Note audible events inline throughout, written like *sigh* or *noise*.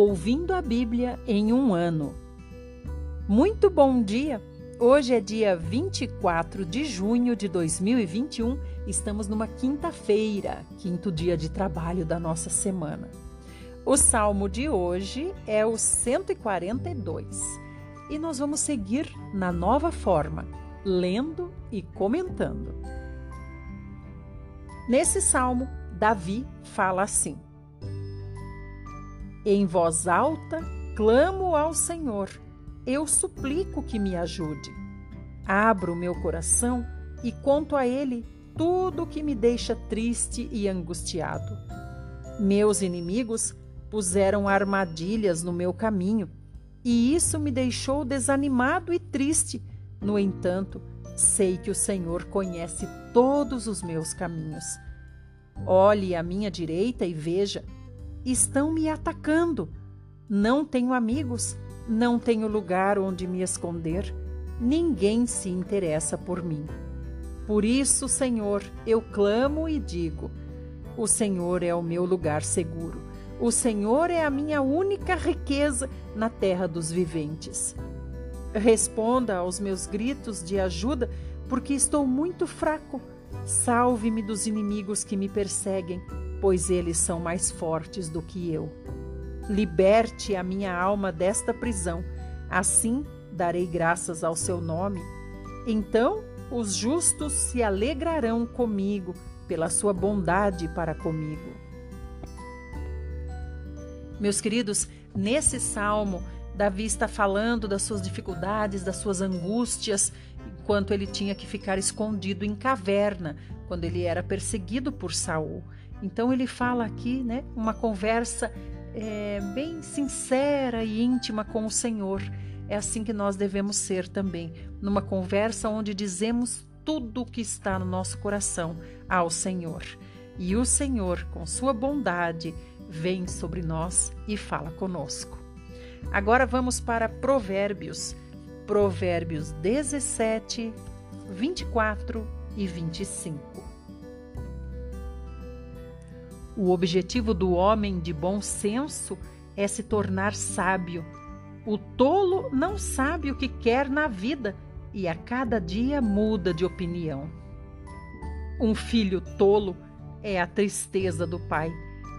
Ouvindo a Bíblia em um ano. Muito bom dia! Hoje é dia 24 de junho de 2021, estamos numa quinta-feira, quinto dia de trabalho da nossa semana. O salmo de hoje é o 142 e nós vamos seguir na nova forma, lendo e comentando. Nesse salmo, Davi fala assim: em voz alta, clamo ao Senhor. Eu suplico que me ajude. Abro meu coração e conto a Ele tudo o que me deixa triste e angustiado. Meus inimigos puseram armadilhas no meu caminho e isso me deixou desanimado e triste. No entanto, sei que o Senhor conhece todos os meus caminhos. Olhe à minha direita e veja estão me atacando. Não tenho amigos, não tenho lugar onde me esconder, ninguém se interessa por mim. Por isso, Senhor, eu clamo e digo: O Senhor é o meu lugar seguro. O Senhor é a minha única riqueza na terra dos viventes. Responda aos meus gritos de ajuda, porque estou muito fraco. Salve-me dos inimigos que me perseguem pois eles são mais fortes do que eu. Liberte a minha alma desta prisão, assim darei graças ao seu nome. Então os justos se alegrarão comigo pela sua bondade para comigo. Meus queridos, nesse salmo, Davi está falando das suas dificuldades, das suas angústias, enquanto ele tinha que ficar escondido em caverna, quando ele era perseguido por Saul. Então ele fala aqui, né, uma conversa é, bem sincera e íntima com o Senhor. É assim que nós devemos ser também, numa conversa onde dizemos tudo o que está no nosso coração ao Senhor. E o Senhor, com sua bondade, vem sobre nós e fala conosco. Agora vamos para Provérbios, Provérbios 17, 24 e 25. O objetivo do homem de bom senso é se tornar sábio. O tolo não sabe o que quer na vida e a cada dia muda de opinião. Um filho tolo é a tristeza do pai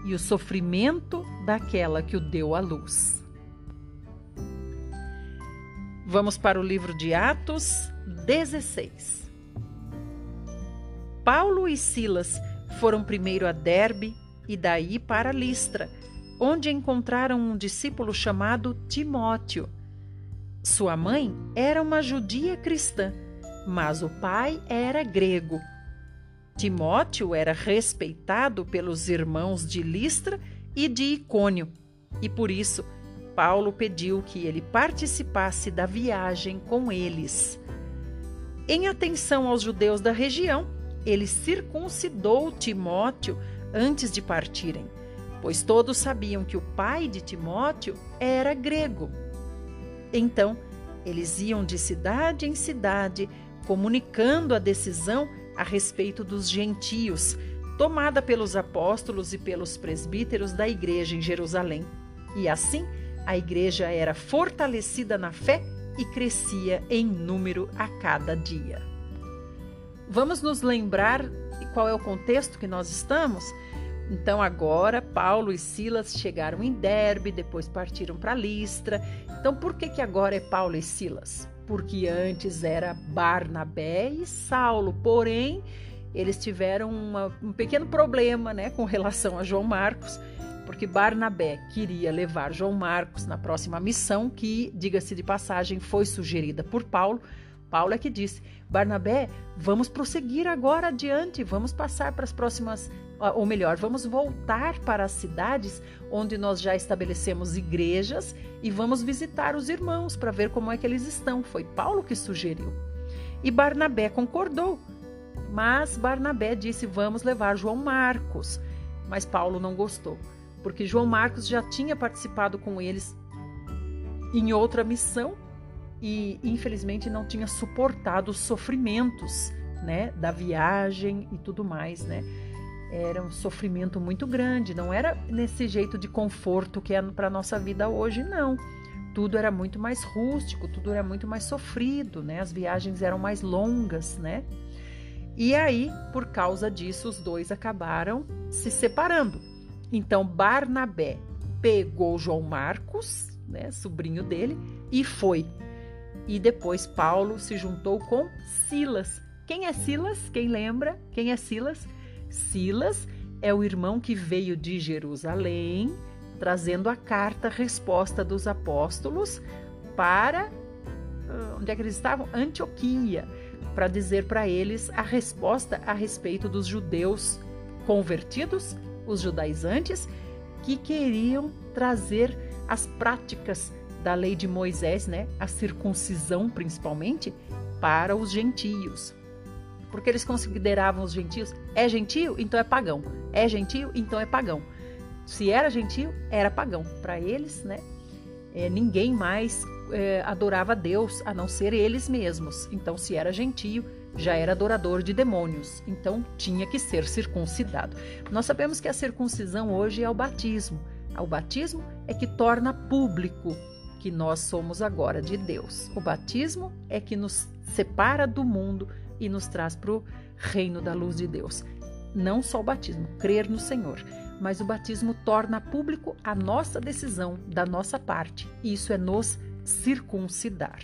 e o sofrimento daquela que o deu à luz. Vamos para o livro de Atos 16. Paulo e Silas foram primeiro a Derbe e daí para Listra, onde encontraram um discípulo chamado Timóteo. Sua mãe era uma judia cristã, mas o pai era grego. Timóteo era respeitado pelos irmãos de Listra e de Icônio, e por isso Paulo pediu que ele participasse da viagem com eles. Em atenção aos judeus da região, ele circuncidou Timóteo antes de partirem, pois todos sabiam que o pai de Timóteo era grego. Então, eles iam de cidade em cidade, comunicando a decisão a respeito dos gentios, tomada pelos apóstolos e pelos presbíteros da igreja em Jerusalém. E assim, a igreja era fortalecida na fé e crescia em número a cada dia. Vamos nos lembrar qual é o contexto que nós estamos? Então agora Paulo e Silas chegaram em Derbe, depois partiram para Listra. Então por que que agora é Paulo e Silas? Porque antes era Barnabé e Saulo, porém eles tiveram uma, um pequeno problema, né, com relação a João Marcos, porque Barnabé queria levar João Marcos na próxima missão que, diga-se de passagem, foi sugerida por Paulo. Paulo é que disse: Barnabé, vamos prosseguir agora adiante, vamos passar para as próximas, ou melhor, vamos voltar para as cidades onde nós já estabelecemos igrejas e vamos visitar os irmãos para ver como é que eles estão. Foi Paulo que sugeriu. E Barnabé concordou. Mas Barnabé disse: vamos levar João Marcos. Mas Paulo não gostou, porque João Marcos já tinha participado com eles em outra missão e infelizmente não tinha suportado os sofrimentos, né, da viagem e tudo mais, né? era um sofrimento muito grande, não era nesse jeito de conforto que é para nossa vida hoje, não. Tudo era muito mais rústico, tudo era muito mais sofrido, né? As viagens eram mais longas, né? E aí, por causa disso, os dois acabaram se separando. Então, Barnabé pegou João Marcos, né, sobrinho dele, e foi. E depois Paulo se juntou com Silas. Quem é Silas? Quem lembra? Quem é Silas? Silas é o irmão que veio de Jerusalém, trazendo a carta resposta dos apóstolos para ah, onde é que eles estavam? Antioquia, para dizer para eles a resposta a respeito dos judeus convertidos, os judaizantes, que queriam trazer as práticas da lei de Moisés, né, a circuncisão principalmente, para os gentios. Porque eles consideravam os gentios, é gentio, então é pagão. É gentio, então é pagão. Se era gentio, era pagão. Para eles, né, é, ninguém mais é, adorava Deus a não ser eles mesmos. Então, se era gentio, já era adorador de demônios, então tinha que ser circuncidado. Nós sabemos que a circuncisão hoje é o batismo. O batismo é que torna público que nós somos agora de Deus. O batismo é que nos separa do mundo e nos traz para o reino da luz de Deus. Não só o batismo, crer no Senhor, mas o batismo torna público a nossa decisão da nossa parte. E isso é nos circuncidar.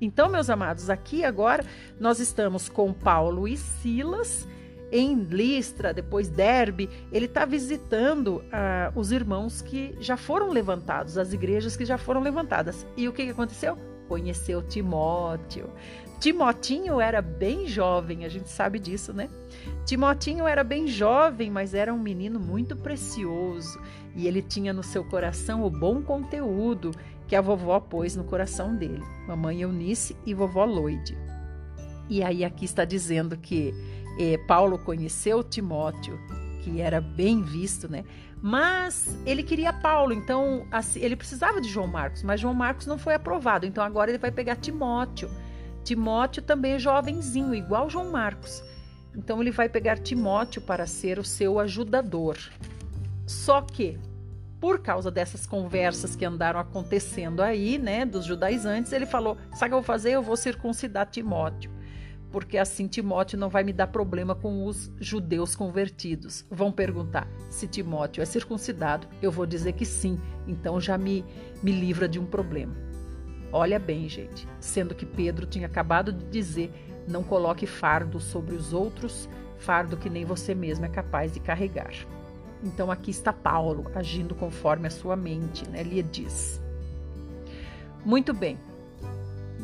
Então, meus amados, aqui agora nós estamos com Paulo e Silas em Listra, depois Derbe. Ele está visitando uh, os irmãos que já foram levantados, as igrejas que já foram levantadas. E o que, que aconteceu? Conheceu Timóteo. Timotinho era bem jovem, a gente sabe disso, né? Timotinho era bem jovem, mas era um menino muito precioso e ele tinha no seu coração o bom conteúdo que a vovó pôs no coração dele, mamãe Eunice e vovó Loide. E aí aqui está dizendo que Paulo conheceu Timóteo, que era bem visto, né? Mas ele queria Paulo, então assim, ele precisava de João Marcos, mas João Marcos não foi aprovado, então agora ele vai pegar Timóteo. Timóteo também é jovenzinho, igual João Marcos. Então ele vai pegar Timóteo para ser o seu ajudador. Só que por causa dessas conversas que andaram acontecendo aí, né, dos judaizantes, ele falou: Sabe o que eu vou fazer? Eu vou circuncidar Timóteo, porque assim Timóteo não vai me dar problema com os judeus convertidos. Vão perguntar se Timóteo é circuncidado, eu vou dizer que sim, então já me, me livra de um problema. Olha bem, gente, sendo que Pedro tinha acabado de dizer: não coloque fardo sobre os outros, fardo que nem você mesmo é capaz de carregar. Então aqui está Paulo agindo conforme a sua mente, né? Ele diz. Muito bem.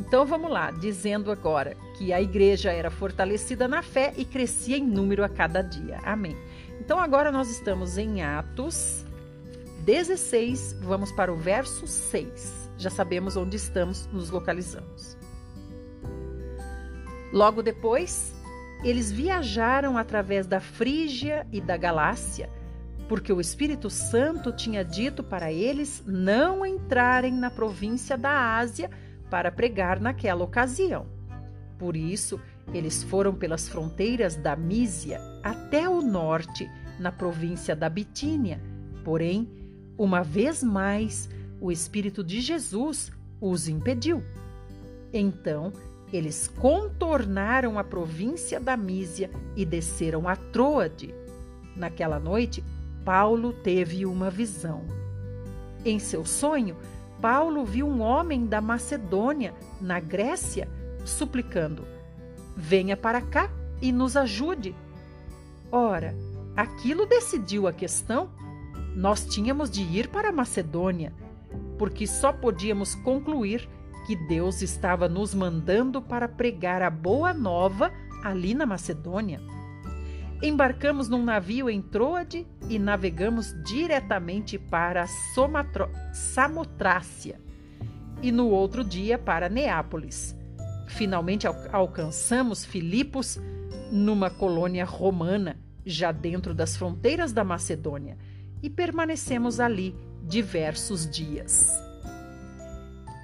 Então vamos lá, dizendo agora que a igreja era fortalecida na fé e crescia em número a cada dia. Amém. Então agora nós estamos em Atos 16, vamos para o verso 6. Já sabemos onde estamos, nos localizamos. Logo depois, eles viajaram através da Frígia e da Galácia porque o Espírito Santo tinha dito para eles não entrarem na província da Ásia para pregar naquela ocasião. Por isso, eles foram pelas fronteiras da Mísia até o norte, na província da Bitínia. Porém, uma vez mais, o Espírito de Jesus os impediu. Então, eles contornaram a província da Mísia e desceram a Troade. Naquela noite, Paulo teve uma visão. Em seu sonho, Paulo viu um homem da Macedônia, na Grécia, suplicando: Venha para cá e nos ajude. Ora, aquilo decidiu a questão. Nós tínhamos de ir para a Macedônia, porque só podíamos concluir que Deus estava nos mandando para pregar a boa nova ali na Macedônia. Embarcamos num navio em Troade e navegamos diretamente para Somatro Samotrácia e no outro dia para Neápolis. Finalmente al alcançamos Filipos numa colônia romana, já dentro das fronteiras da Macedônia, e permanecemos ali diversos dias.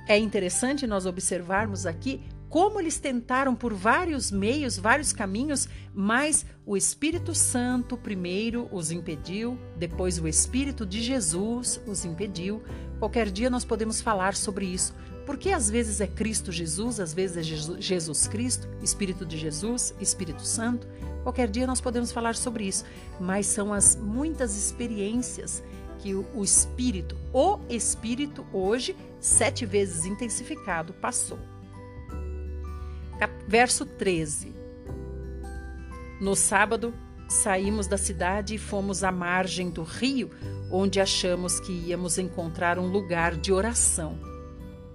É interessante nós observarmos aqui como eles tentaram por vários meios, vários caminhos, mas o Espírito Santo primeiro os impediu, depois o Espírito de Jesus os impediu. Qualquer dia nós podemos falar sobre isso. Porque às vezes é Cristo Jesus, às vezes é Jesus Cristo, Espírito de Jesus, Espírito Santo. Qualquer dia nós podemos falar sobre isso, mas são as muitas experiências que o Espírito, o Espírito hoje, sete vezes intensificado, passou. Verso 13. No sábado, saímos da cidade e fomos à margem do rio, onde achamos que íamos encontrar um lugar de oração.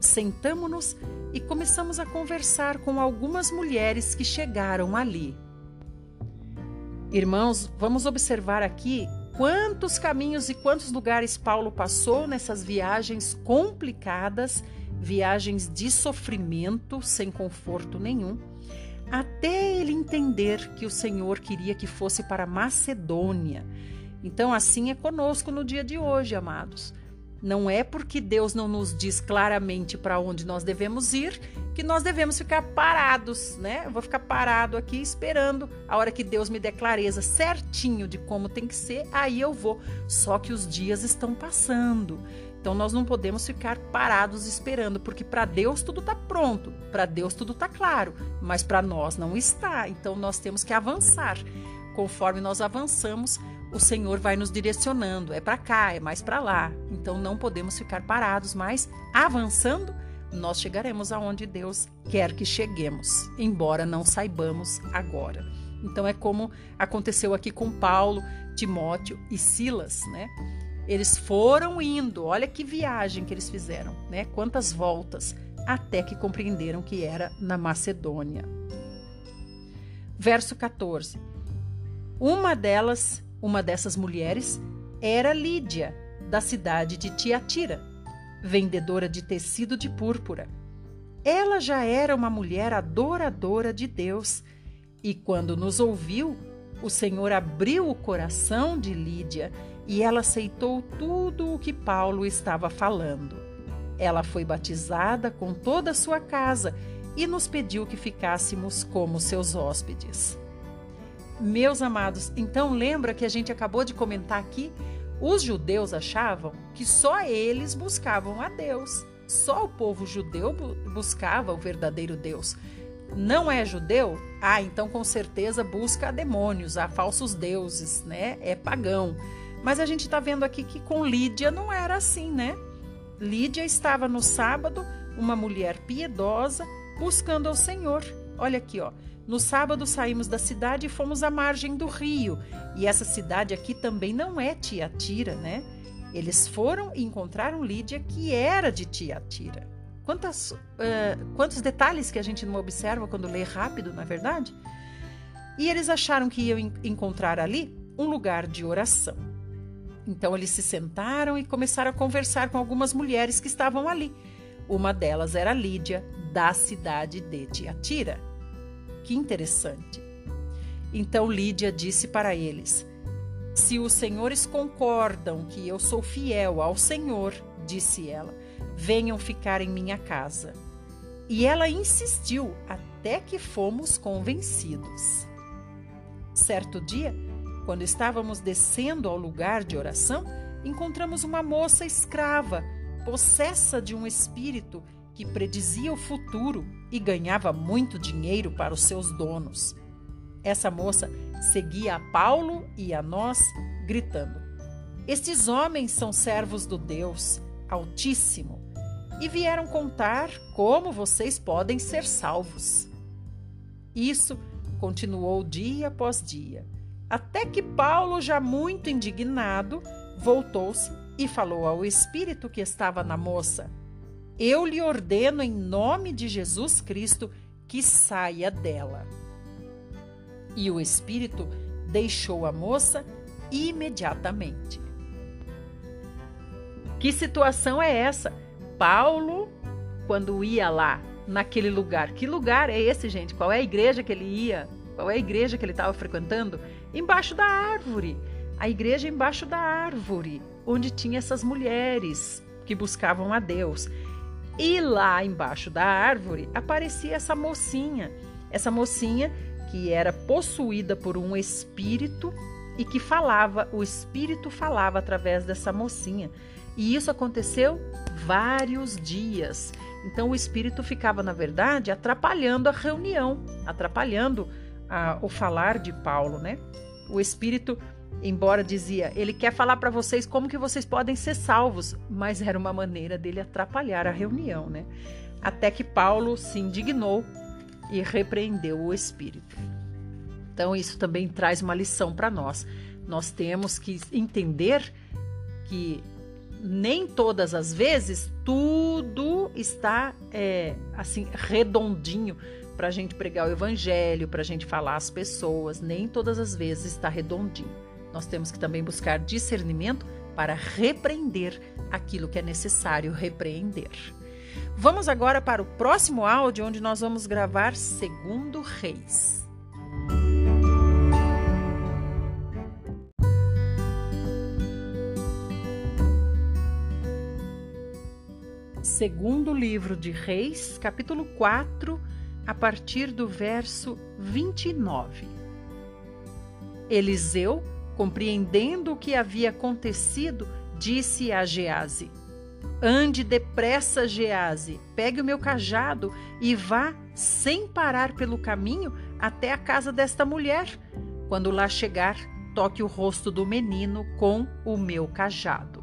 Sentamos-nos e começamos a conversar com algumas mulheres que chegaram ali. Irmãos, vamos observar aqui quantos caminhos e quantos lugares Paulo passou nessas viagens complicadas, viagens de sofrimento, sem conforto nenhum, até ele entender que o Senhor queria que fosse para Macedônia. Então, assim é conosco no dia de hoje, amados. Não é porque Deus não nos diz claramente para onde nós devemos ir que nós devemos ficar parados, né? Eu vou ficar parado aqui esperando a hora que Deus me dê clareza certinho de como tem que ser, aí eu vou. Só que os dias estão passando. Então nós não podemos ficar parados esperando, porque para Deus tudo está pronto, para Deus tudo está claro, mas para nós não está. Então nós temos que avançar. Conforme nós avançamos, o Senhor vai nos direcionando. É para cá, é mais para lá. Então não podemos ficar parados, mas avançando, nós chegaremos aonde Deus quer que cheguemos, embora não saibamos agora. Então é como aconteceu aqui com Paulo, Timóteo e Silas, né? Eles foram indo, olha que viagem que eles fizeram, né? Quantas voltas até que compreenderam que era na Macedônia. Verso 14. Uma delas uma dessas mulheres era Lídia, da cidade de Tiatira, vendedora de tecido de púrpura. Ela já era uma mulher adoradora de Deus e, quando nos ouviu, o Senhor abriu o coração de Lídia e ela aceitou tudo o que Paulo estava falando. Ela foi batizada com toda a sua casa e nos pediu que ficássemos como seus hóspedes. Meus amados, então lembra que a gente acabou de comentar aqui? Os judeus achavam que só eles buscavam a Deus. Só o povo judeu buscava o verdadeiro Deus. Não é judeu? Ah, então com certeza busca demônios, a falsos deuses, né? É pagão. Mas a gente está vendo aqui que com Lídia não era assim, né? Lídia estava no sábado, uma mulher piedosa, buscando ao Senhor. Olha aqui, ó. No sábado saímos da cidade e fomos à margem do rio. E essa cidade aqui também não é Tiatira, né? Eles foram e encontraram Lídia, que era de Tiatira. Quantas, uh, quantos detalhes que a gente não observa quando lê rápido, na é verdade? E eles acharam que iam encontrar ali um lugar de oração. Então eles se sentaram e começaram a conversar com algumas mulheres que estavam ali. Uma delas era Lídia, da cidade de Tiatira. Que interessante. Então Lídia disse para eles: Se os senhores concordam que eu sou fiel ao Senhor, disse ela, venham ficar em minha casa. E ela insistiu até que fomos convencidos. Certo dia, quando estávamos descendo ao lugar de oração, encontramos uma moça escrava, possessa de um espírito que predizia o futuro e ganhava muito dinheiro para os seus donos. Essa moça seguia a Paulo e a nós, gritando: Estes homens são servos do Deus Altíssimo e vieram contar como vocês podem ser salvos. Isso continuou dia após dia, até que Paulo, já muito indignado, voltou-se e falou ao espírito que estava na moça: eu lhe ordeno em nome de Jesus Cristo que saia dela. E o espírito deixou a moça imediatamente. Que situação é essa? Paulo, quando ia lá naquele lugar, que lugar é esse, gente? Qual é a igreja que ele ia? Qual é a igreja que ele estava frequentando? Embaixo da árvore. A igreja embaixo da árvore, onde tinha essas mulheres que buscavam a Deus. E lá embaixo da árvore aparecia essa mocinha, essa mocinha que era possuída por um espírito e que falava, o espírito falava através dessa mocinha. E isso aconteceu vários dias. Então o espírito ficava, na verdade, atrapalhando a reunião, atrapalhando a, o falar de Paulo, né? O espírito, embora dizia, ele quer falar para vocês como que vocês podem ser salvos, mas era uma maneira dele atrapalhar a reunião, né? Até que Paulo se indignou e repreendeu o espírito. Então isso também traz uma lição para nós. Nós temos que entender que nem todas as vezes tudo está é, assim redondinho para a gente pregar o evangelho, para a gente falar às pessoas. Nem todas as vezes está redondinho. Nós temos que também buscar discernimento para repreender aquilo que é necessário repreender. Vamos agora para o próximo áudio, onde nós vamos gravar Segundo Reis. segundo livro de Reis, capítulo 4, a partir do verso 29. Eliseu, compreendendo o que havia acontecido, disse a Gease: Ande depressa, Gease, pegue o meu cajado e vá sem parar pelo caminho até a casa desta mulher. Quando lá chegar, toque o rosto do menino com o meu cajado.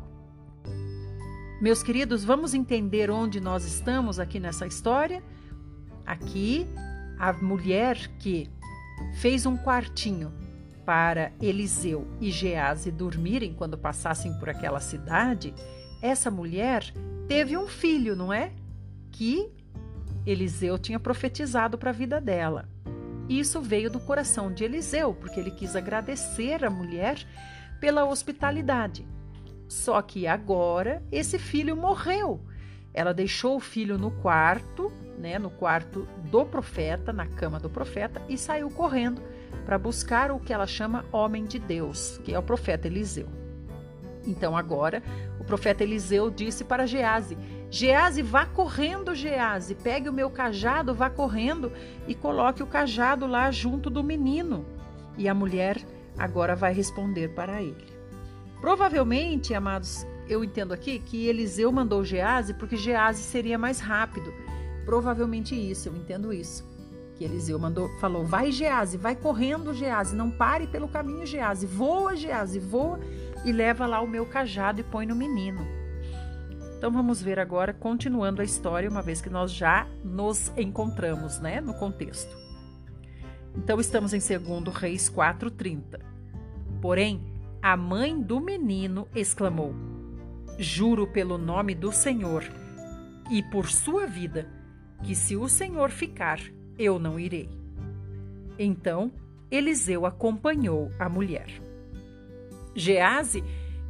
Meus queridos, vamos entender onde nós estamos aqui nessa história? Aqui, a mulher que fez um quartinho para Eliseu e Gease dormirem quando passassem por aquela cidade, essa mulher teve um filho, não é? Que Eliseu tinha profetizado para a vida dela. Isso veio do coração de Eliseu, porque ele quis agradecer a mulher pela hospitalidade. Só que agora esse filho morreu. Ela deixou o filho no quarto, né, no quarto do profeta, na cama do profeta, e saiu correndo para buscar o que ela chama homem de Deus, que é o profeta Eliseu. Então agora o profeta Eliseu disse para Gease: Gease, vá correndo, Gease, pegue o meu cajado, vá correndo e coloque o cajado lá junto do menino. E a mulher agora vai responder para ele. Provavelmente, amados, eu entendo aqui que Eliseu mandou Gease porque Gease seria mais rápido. Provavelmente isso, eu entendo isso. Que Eliseu mandou, falou: "Vai Gease, vai correndo Gease, não pare pelo caminho Gease, voa Gease, voa e leva lá o meu cajado e põe no menino". Então vamos ver agora continuando a história, uma vez que nós já nos encontramos, né, no contexto. Então estamos em 2 Reis 4:30. Porém, a mãe do menino exclamou: Juro pelo nome do Senhor e por sua vida, que se o Senhor ficar, eu não irei. Então Eliseu acompanhou a mulher. Gease,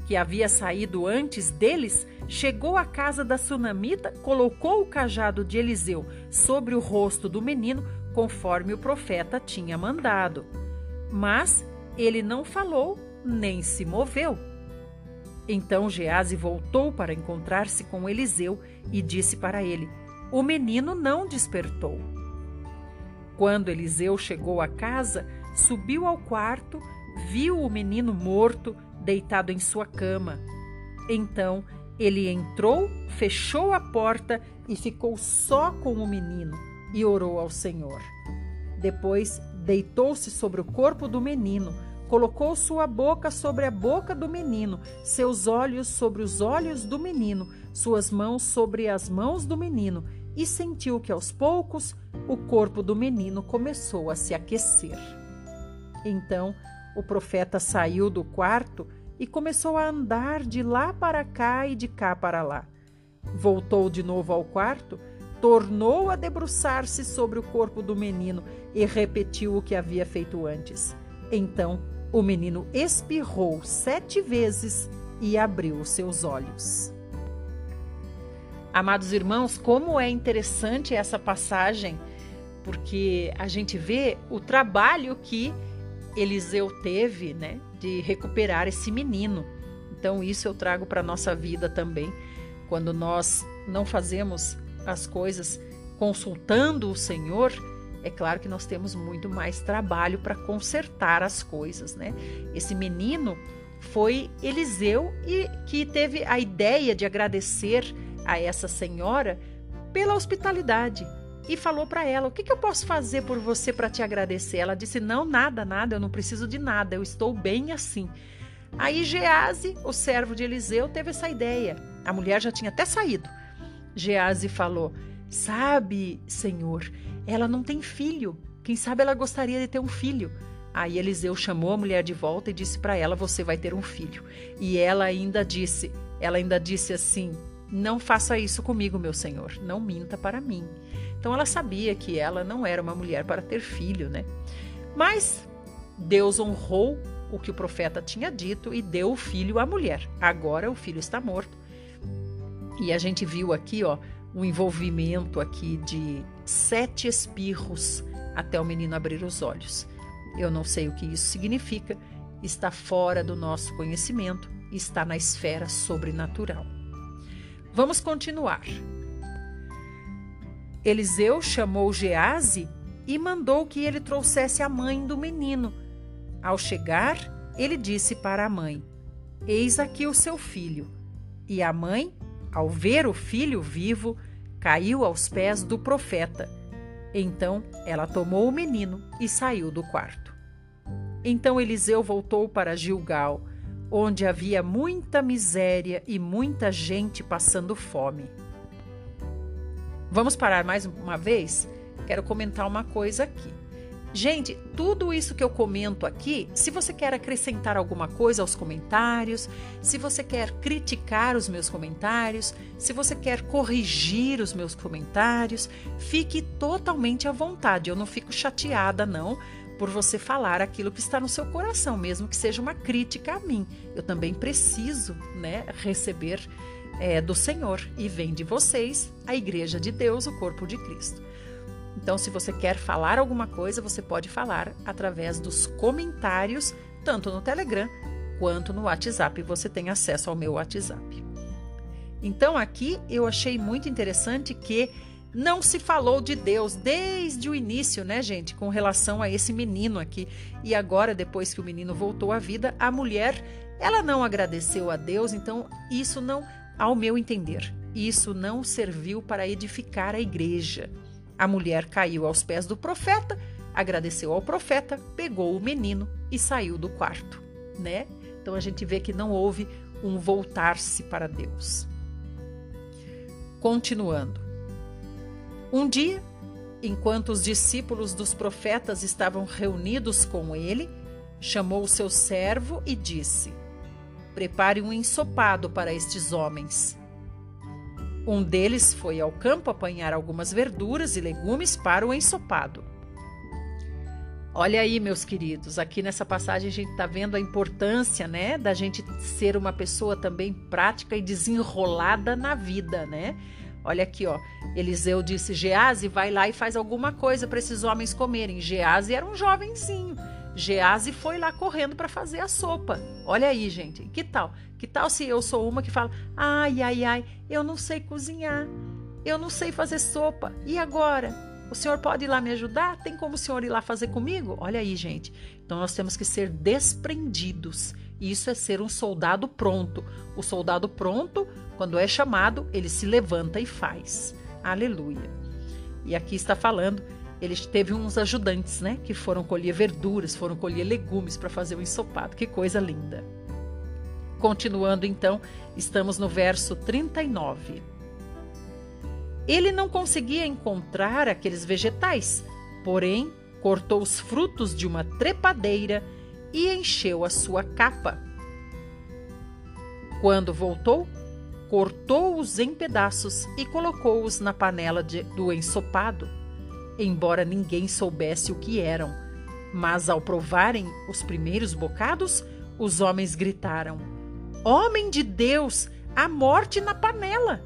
que havia saído antes deles, chegou à casa da sunamita, colocou o cajado de Eliseu sobre o rosto do menino, conforme o profeta tinha mandado. Mas ele não falou nem se moveu. Então Gease voltou para encontrar-se com Eliseu e disse para ele: O menino não despertou. Quando Eliseu chegou à casa, subiu ao quarto, viu o menino morto, deitado em sua cama. Então ele entrou, fechou a porta e ficou só com o menino e orou ao Senhor. Depois deitou-se sobre o corpo do menino colocou sua boca sobre a boca do menino, seus olhos sobre os olhos do menino, suas mãos sobre as mãos do menino, e sentiu que aos poucos o corpo do menino começou a se aquecer. Então o profeta saiu do quarto e começou a andar de lá para cá e de cá para lá. Voltou de novo ao quarto, tornou a debruçar-se sobre o corpo do menino e repetiu o que havia feito antes. Então o menino espirrou sete vezes e abriu seus olhos. Amados irmãos, como é interessante essa passagem, porque a gente vê o trabalho que Eliseu teve, né, de recuperar esse menino. Então isso eu trago para nossa vida também. Quando nós não fazemos as coisas consultando o Senhor, é claro que nós temos muito mais trabalho para consertar as coisas, né? Esse menino foi Eliseu e que teve a ideia de agradecer a essa senhora pela hospitalidade e falou para ela: "O que, que eu posso fazer por você para te agradecer?" Ela disse: "Não, nada, nada, eu não preciso de nada, eu estou bem assim." Aí Gease, o servo de Eliseu, teve essa ideia. A mulher já tinha até saído. Gease falou: "Sabe, Senhor, ela não tem filho. Quem sabe ela gostaria de ter um filho." Aí Eliseu chamou a mulher de volta e disse para ela: "Você vai ter um filho." E ela ainda disse, ela ainda disse assim: "Não faça isso comigo, meu senhor. Não minta para mim." Então ela sabia que ela não era uma mulher para ter filho, né? Mas Deus honrou o que o profeta tinha dito e deu o filho à mulher. Agora o filho está morto. E a gente viu aqui, ó, um envolvimento aqui de sete espirros até o menino abrir os olhos. Eu não sei o que isso significa, está fora do nosso conhecimento, está na esfera sobrenatural. Vamos continuar. Eliseu chamou Gease e mandou que ele trouxesse a mãe do menino. Ao chegar, ele disse para a mãe: Eis aqui o seu filho. E a mãe, ao ver o filho vivo, caiu aos pés do profeta. Então ela tomou o menino e saiu do quarto. Então Eliseu voltou para Gilgal, onde havia muita miséria e muita gente passando fome. Vamos parar mais uma vez? Quero comentar uma coisa aqui. Gente, tudo isso que eu comento aqui, se você quer acrescentar alguma coisa aos comentários, se você quer criticar os meus comentários, se você quer corrigir os meus comentários, fique totalmente à vontade. Eu não fico chateada, não, por você falar aquilo que está no seu coração, mesmo que seja uma crítica a mim. Eu também preciso, né, receber é, do Senhor e vem de vocês a Igreja de Deus, o corpo de Cristo. Então, se você quer falar alguma coisa, você pode falar através dos comentários, tanto no Telegram quanto no WhatsApp. Você tem acesso ao meu WhatsApp. Então, aqui eu achei muito interessante que não se falou de Deus desde o início, né, gente, com relação a esse menino aqui. E agora, depois que o menino voltou à vida, a mulher, ela não agradeceu a Deus, então isso não ao meu entender, isso não serviu para edificar a igreja. A mulher caiu aos pés do profeta, agradeceu ao profeta, pegou o menino e saiu do quarto, né? Então a gente vê que não houve um voltar-se para Deus. Continuando. Um dia, enquanto os discípulos dos profetas estavam reunidos com ele, chamou o seu servo e disse: Prepare um ensopado para estes homens. Um deles foi ao campo apanhar algumas verduras e legumes para o ensopado. Olha aí, meus queridos, aqui nessa passagem a gente está vendo a importância, né, da gente ser uma pessoa também prática e desenrolada na vida, né? Olha aqui, ó. Eliseu disse: Gease, vai lá e faz alguma coisa para esses homens comerem. Gease era um jovenzinho. Gease foi lá correndo para fazer a sopa. Olha aí, gente. Que tal? Que tal se eu sou uma que fala: "Ai, ai, ai, eu não sei cozinhar. Eu não sei fazer sopa. E agora? O senhor pode ir lá me ajudar? Tem como o senhor ir lá fazer comigo?" Olha aí, gente. Então nós temos que ser desprendidos. Isso é ser um soldado pronto. O soldado pronto, quando é chamado, ele se levanta e faz. Aleluia. E aqui está falando ele teve uns ajudantes, né, que foram colher verduras, foram colher legumes para fazer o ensopado. Que coisa linda. Continuando então, estamos no verso 39. Ele não conseguia encontrar aqueles vegetais, porém cortou os frutos de uma trepadeira e encheu a sua capa. Quando voltou, cortou-os em pedaços e colocou-os na panela de, do ensopado embora ninguém soubesse o que eram. Mas ao provarem os primeiros bocados, os homens gritaram: Homem de Deus, a morte na panela!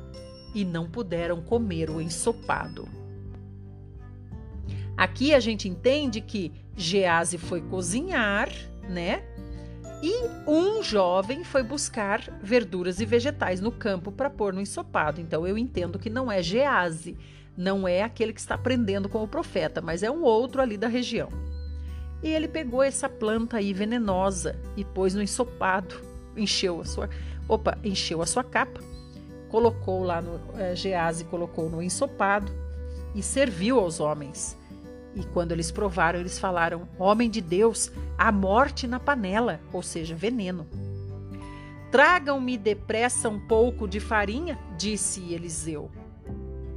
E não puderam comer o ensopado. Aqui a gente entende que Gease foi cozinhar, né? E um jovem foi buscar verduras e vegetais no campo para pôr no ensopado. Então eu entendo que não é Gease, não é aquele que está aprendendo com o profeta, mas é um outro ali da região. E ele pegou essa planta aí venenosa e pôs no ensopado, encheu a sua, opa, encheu a sua capa, colocou lá no é, Gease, colocou no ensopado e serviu aos homens. E quando eles provaram, eles falaram: Homem de Deus, a morte na panela, ou seja, veneno. Tragam-me depressa um pouco de farinha, disse Eliseu.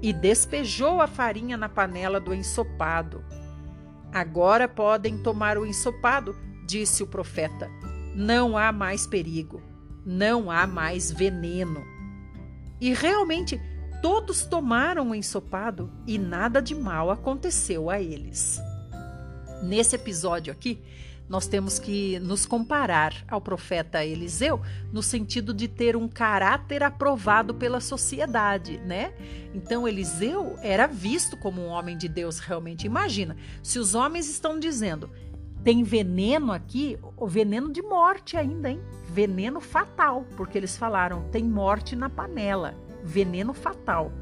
E despejou a farinha na panela do ensopado. Agora podem tomar o ensopado, disse o profeta. Não há mais perigo, não há mais veneno. E realmente Todos tomaram o ensopado e nada de mal aconteceu a eles. Nesse episódio aqui, nós temos que nos comparar ao profeta Eliseu no sentido de ter um caráter aprovado pela sociedade, né? Então Eliseu era visto como um homem de Deus realmente. Imagina, se os homens estão dizendo tem veneno aqui, o veneno de morte ainda, hein? Veneno fatal, porque eles falaram tem morte na panela veneno fatal.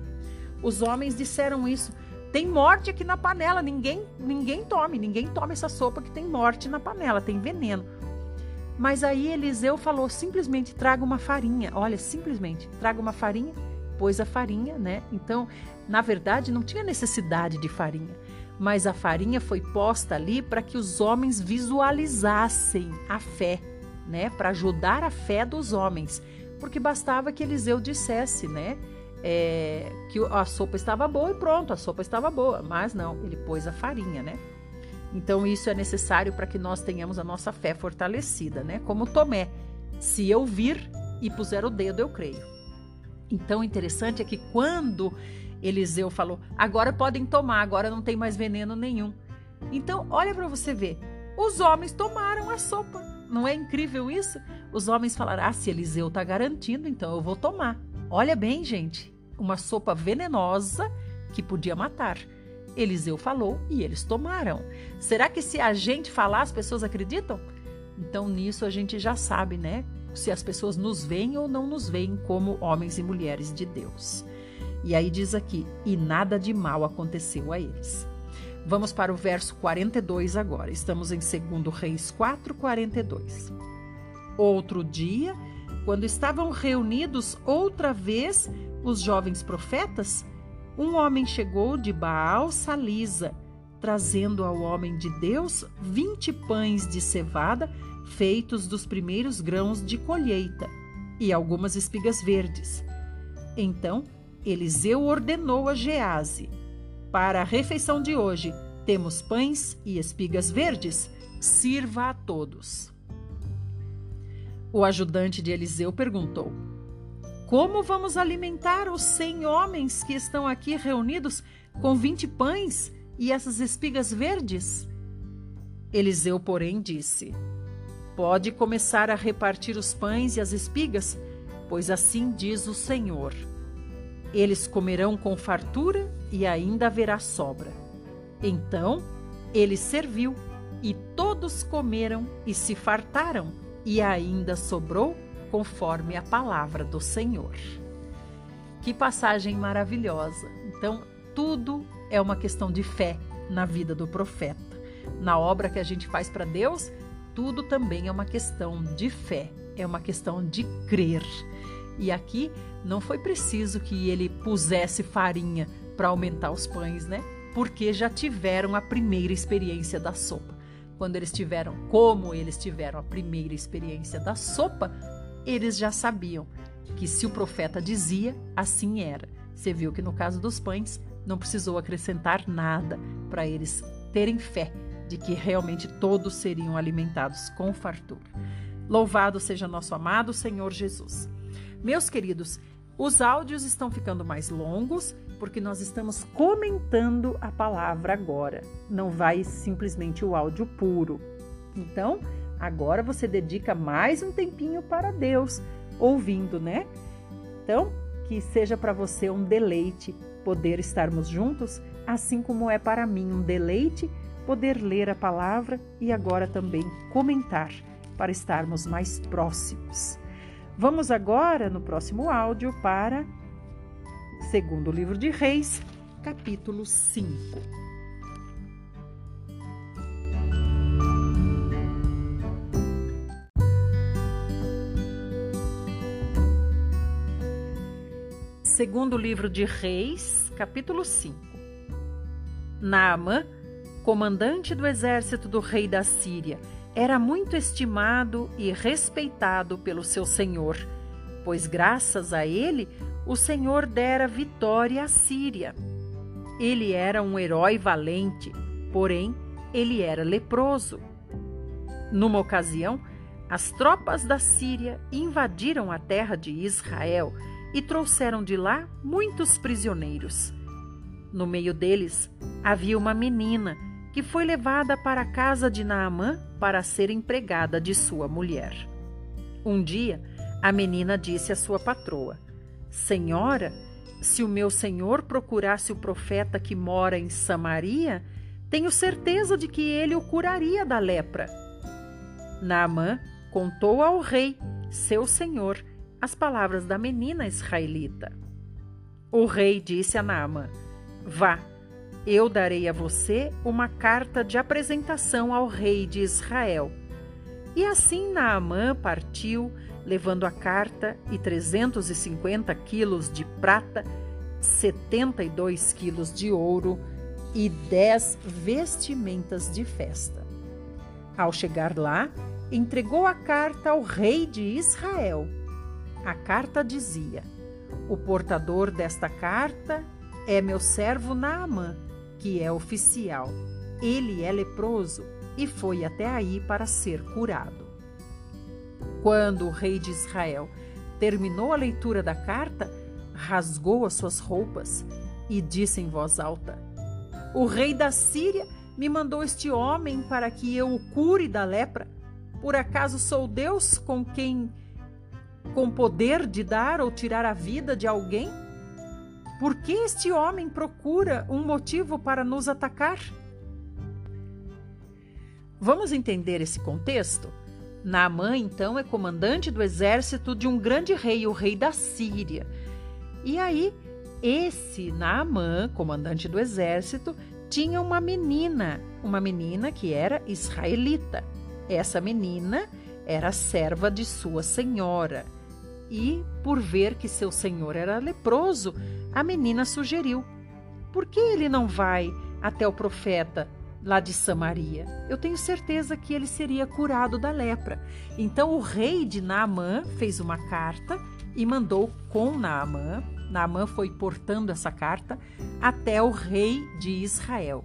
Os homens disseram isso. Tem morte aqui na panela, ninguém ninguém tome, ninguém tome essa sopa que tem morte na panela, tem veneno. Mas aí Eliseu falou simplesmente traga uma farinha. Olha, simplesmente traga uma farinha, pôs a farinha, né? Então, na verdade, não tinha necessidade de farinha, mas a farinha foi posta ali para que os homens visualizassem a fé, né? Para ajudar a fé dos homens porque bastava que Eliseu dissesse, né? É, que a sopa estava boa e pronto, a sopa estava boa. Mas não, ele pôs a farinha, né? Então isso é necessário para que nós tenhamos a nossa fé fortalecida, né? Como Tomé, se eu vir e puser o dedo, eu creio. Então interessante é que quando Eliseu falou, agora podem tomar, agora não tem mais veneno nenhum. Então olha para você ver, os homens tomaram a sopa. Não é incrível isso? Os homens falaram: ah, se Eliseu está garantindo, então eu vou tomar. Olha bem, gente, uma sopa venenosa que podia matar. Eliseu falou e eles tomaram. Será que se a gente falar, as pessoas acreditam? Então nisso a gente já sabe, né? Se as pessoas nos veem ou não nos veem como homens e mulheres de Deus. E aí diz aqui: e nada de mal aconteceu a eles. Vamos para o verso 42 agora. Estamos em 2 Reis 4, 42. Outro dia, quando estavam reunidos outra vez os jovens profetas, um homem chegou de Baal Salisa, trazendo ao homem de Deus vinte pães de cevada feitos dos primeiros grãos de colheita e algumas espigas verdes. Então Eliseu ordenou a Gease: para a refeição de hoje, temos pães e espigas verdes, sirva a todos. O ajudante de Eliseu perguntou: Como vamos alimentar os cem homens que estão aqui reunidos com vinte pães e essas espigas verdes? Eliseu, porém, disse: Pode começar a repartir os pães e as espigas, pois assim diz o Senhor. Eles comerão com fartura e ainda haverá sobra. Então ele serviu, e todos comeram e se fartaram, e ainda sobrou conforme a palavra do Senhor. Que passagem maravilhosa! Então, tudo é uma questão de fé na vida do profeta. Na obra que a gente faz para Deus, tudo também é uma questão de fé, é uma questão de crer. E aqui não foi preciso que ele pusesse farinha para aumentar os pães, né? Porque já tiveram a primeira experiência da sopa. Quando eles tiveram, como eles tiveram a primeira experiência da sopa, eles já sabiam que se o profeta dizia, assim era. Você viu que no caso dos pães, não precisou acrescentar nada para eles terem fé de que realmente todos seriam alimentados com fartura. Louvado seja nosso amado Senhor Jesus. Meus queridos, os áudios estão ficando mais longos porque nós estamos comentando a palavra agora. Não vai simplesmente o áudio puro. Então, agora você dedica mais um tempinho para Deus, ouvindo, né? Então, que seja para você um deleite poder estarmos juntos, assim como é para mim um deleite poder ler a palavra e agora também comentar para estarmos mais próximos. Vamos agora, no próximo áudio, para segundo livro de Reis, capítulo 5. Segundo livro de Reis, capítulo 5. Naamã, comandante do exército do rei da Síria, era muito estimado e respeitado pelo seu senhor, pois graças a ele o Senhor dera vitória à Síria. Ele era um herói valente, porém ele era leproso. Numa ocasião, as tropas da Síria invadiram a terra de Israel e trouxeram de lá muitos prisioneiros. No meio deles havia uma menina que foi levada para a casa de Naamã para ser empregada de sua mulher. Um dia, a menina disse à sua patroa: Senhora, se o meu senhor procurasse o profeta que mora em Samaria, tenho certeza de que ele o curaria da lepra. Naamã contou ao rei, seu senhor, as palavras da menina israelita. O rei disse a Naamã: Vá, eu darei a você uma carta de apresentação ao rei de Israel. E assim Naamã partiu, levando a carta e 350 quilos de prata, 72 quilos de ouro e 10 vestimentas de festa. Ao chegar lá, entregou a carta ao rei de Israel a carta dizia: O portador desta carta é meu servo Naamã, que é oficial. Ele é leproso e foi até aí para ser curado. Quando o rei de Israel terminou a leitura da carta, rasgou as suas roupas e disse em voz alta: O rei da Síria me mandou este homem para que eu o cure da lepra. Por acaso sou Deus com quem com poder de dar ou tirar a vida de alguém? Por que este homem procura um motivo para nos atacar? Vamos entender esse contexto? Naamã, então, é comandante do exército de um grande rei, o rei da Síria. E aí, esse Naamã, comandante do exército, tinha uma menina, uma menina que era israelita. Essa menina era serva de sua senhora. E, por ver que seu senhor era leproso, a menina sugeriu: Por que ele não vai até o profeta lá de Samaria? Eu tenho certeza que ele seria curado da lepra. Então o rei de Naamã fez uma carta e mandou com Naamã. Naamã foi portando essa carta até o rei de Israel.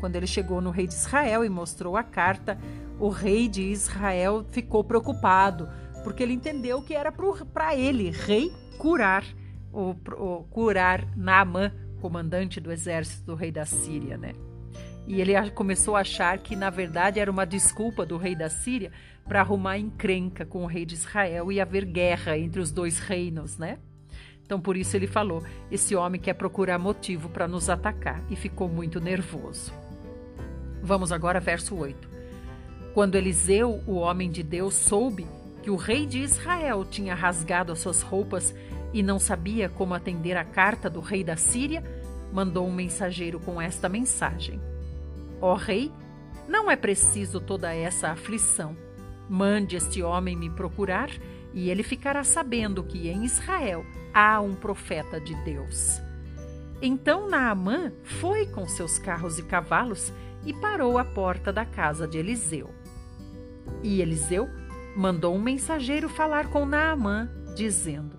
Quando ele chegou no rei de Israel e mostrou a carta, o rei de Israel ficou preocupado, porque ele entendeu que era para ele, rei, curar o, o curar Naamã, comandante do exército do rei da Síria, né? E ele começou a achar que na verdade era uma desculpa do rei da Síria para arrumar encrenca com o rei de Israel e haver guerra entre os dois reinos, né? Então por isso ele falou: esse homem quer procurar motivo para nos atacar e ficou muito nervoso. Vamos agora verso 8. Quando Eliseu, o homem de Deus, soube que o rei de Israel tinha rasgado as suas roupas e não sabia como atender a carta do rei da Síria, mandou um mensageiro com esta mensagem: Ó rei, não é preciso toda essa aflição. Mande este homem me procurar e ele ficará sabendo que em Israel há um profeta de Deus. Então Naamã foi com seus carros e cavalos e parou à porta da casa de Eliseu. E Eliseu mandou um mensageiro falar com Naamã, dizendo: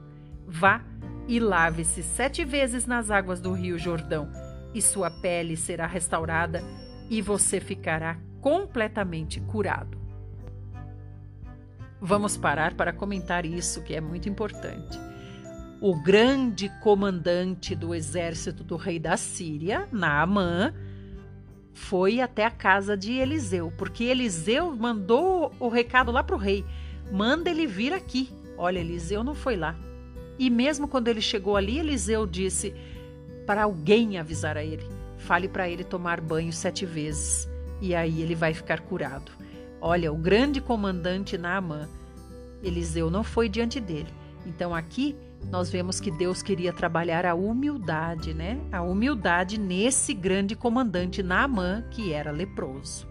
Vá e lave-se sete vezes nas águas do rio Jordão, e sua pele será restaurada, e você ficará completamente curado. Vamos parar para comentar isso, que é muito importante. O grande comandante do exército do rei da Síria, Naamã, foi até a casa de Eliseu, porque Eliseu mandou o recado lá para o rei: manda ele vir aqui. Olha, Eliseu não foi lá. E mesmo quando ele chegou ali, Eliseu disse para alguém avisar a ele: fale para ele tomar banho sete vezes, e aí ele vai ficar curado. Olha, o grande comandante Naamã, Eliseu não foi diante dele. Então aqui nós vemos que Deus queria trabalhar a humildade, né? A humildade nesse grande comandante Naamã, que era leproso.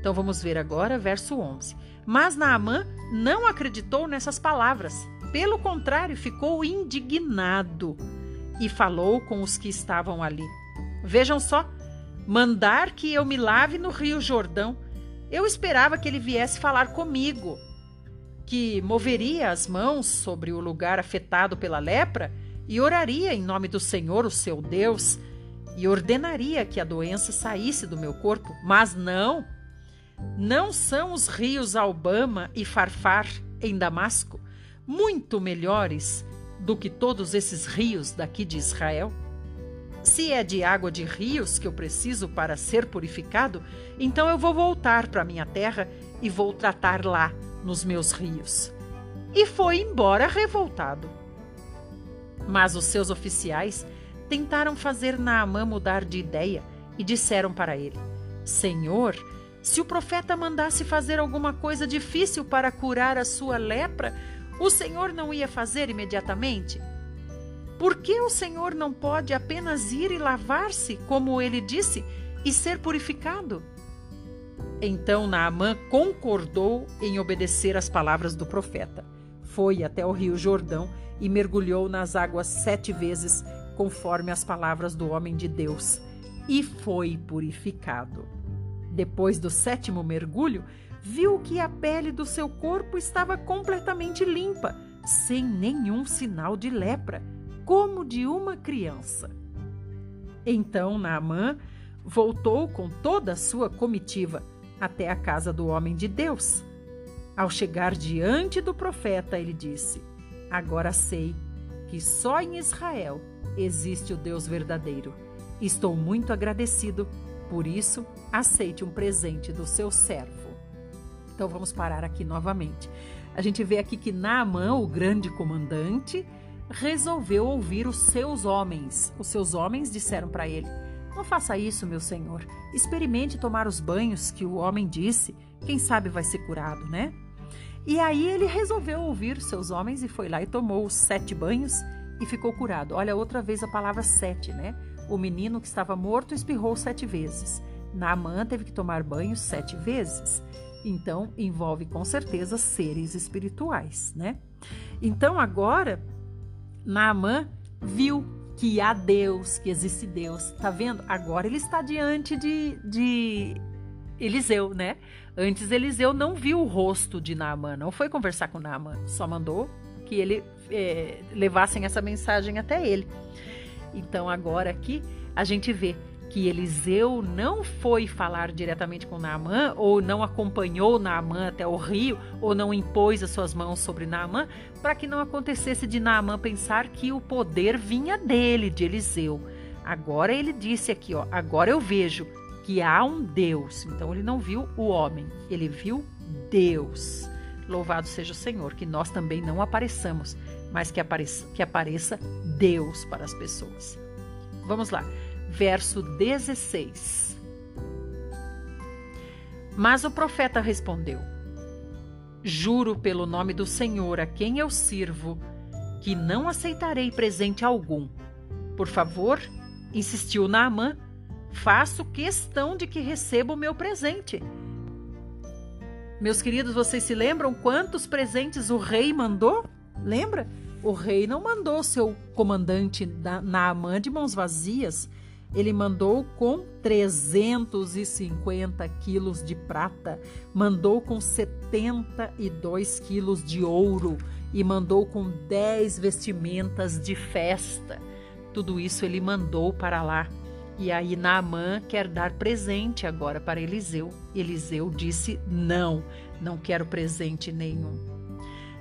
Então vamos ver agora verso 11. Mas Naamã não acreditou nessas palavras. Pelo contrário, ficou indignado e falou com os que estavam ali. Vejam só, mandar que eu me lave no Rio Jordão. Eu esperava que ele viesse falar comigo, que moveria as mãos sobre o lugar afetado pela lepra e oraria em nome do Senhor, o seu Deus, e ordenaria que a doença saísse do meu corpo. Mas não, não são os rios Albama e Farfar em Damasco muito melhores do que todos esses rios daqui de Israel? Se é de água de rios que eu preciso para ser purificado, então eu vou voltar para minha terra e vou tratar lá nos meus rios. E foi embora revoltado. Mas os seus oficiais tentaram fazer Naamã mudar de ideia e disseram para ele: Senhor, se o profeta mandasse fazer alguma coisa difícil para curar a sua lepra, o Senhor não ia fazer imediatamente? Por que o Senhor não pode apenas ir e lavar-se, como ele disse, e ser purificado? Então Naamã concordou em obedecer às palavras do profeta. Foi até o rio Jordão e mergulhou nas águas sete vezes, conforme as palavras do homem de Deus, e foi purificado. Depois do sétimo mergulho, viu que a pele do seu corpo estava completamente limpa, sem nenhum sinal de lepra, como de uma criança. Então Naamã voltou com toda a sua comitiva até a casa do homem de Deus. Ao chegar diante do profeta, ele disse: Agora sei que só em Israel existe o Deus verdadeiro. Estou muito agradecido, por isso aceite um presente do seu servo. Então vamos parar aqui novamente. A gente vê aqui que Naamã, o grande comandante, resolveu ouvir os seus homens. Os seus homens disseram para ele: Não faça isso, meu senhor. Experimente tomar os banhos que o homem disse. Quem sabe vai ser curado, né? E aí ele resolveu ouvir seus homens e foi lá e tomou os sete banhos e ficou curado. Olha outra vez a palavra sete, né? O menino que estava morto espirrou sete vezes. Naamã teve que tomar banho sete vezes. Então, envolve com certeza seres espirituais, né? Então, agora, Naamã viu que há Deus, que existe Deus. Tá vendo? Agora ele está diante de, de Eliseu, né? Antes Eliseu não viu o rosto de Naamã, não foi conversar com Naamã, só mandou que ele é, levassem essa mensagem até ele. Então agora aqui a gente vê que Eliseu não foi falar diretamente com Naamã, ou não acompanhou Naamã até o rio, ou não impôs as suas mãos sobre Naamã, para que não acontecesse de Naamã pensar que o poder vinha dele, de Eliseu. Agora ele disse aqui, ó, agora eu vejo que há um Deus. Então ele não viu o homem, ele viu Deus. Louvado seja o Senhor, que nós também não apareçamos, mas que apareça, que apareça Deus para as pessoas. Vamos lá verso 16. Mas o profeta respondeu: Juro pelo nome do Senhor a quem eu sirvo, que não aceitarei presente algum. Por favor, insistiu Naamã, faço questão de que receba o meu presente. Meus queridos, vocês se lembram quantos presentes o rei mandou? Lembra? O rei não mandou seu comandante Naamã de mãos vazias ele mandou com 350 quilos de prata, mandou com 72 quilos de ouro e mandou com 10 vestimentas de festa. Tudo isso ele mandou para lá. E aí Naamã quer dar presente agora para Eliseu. Eliseu disse: Não, não quero presente nenhum.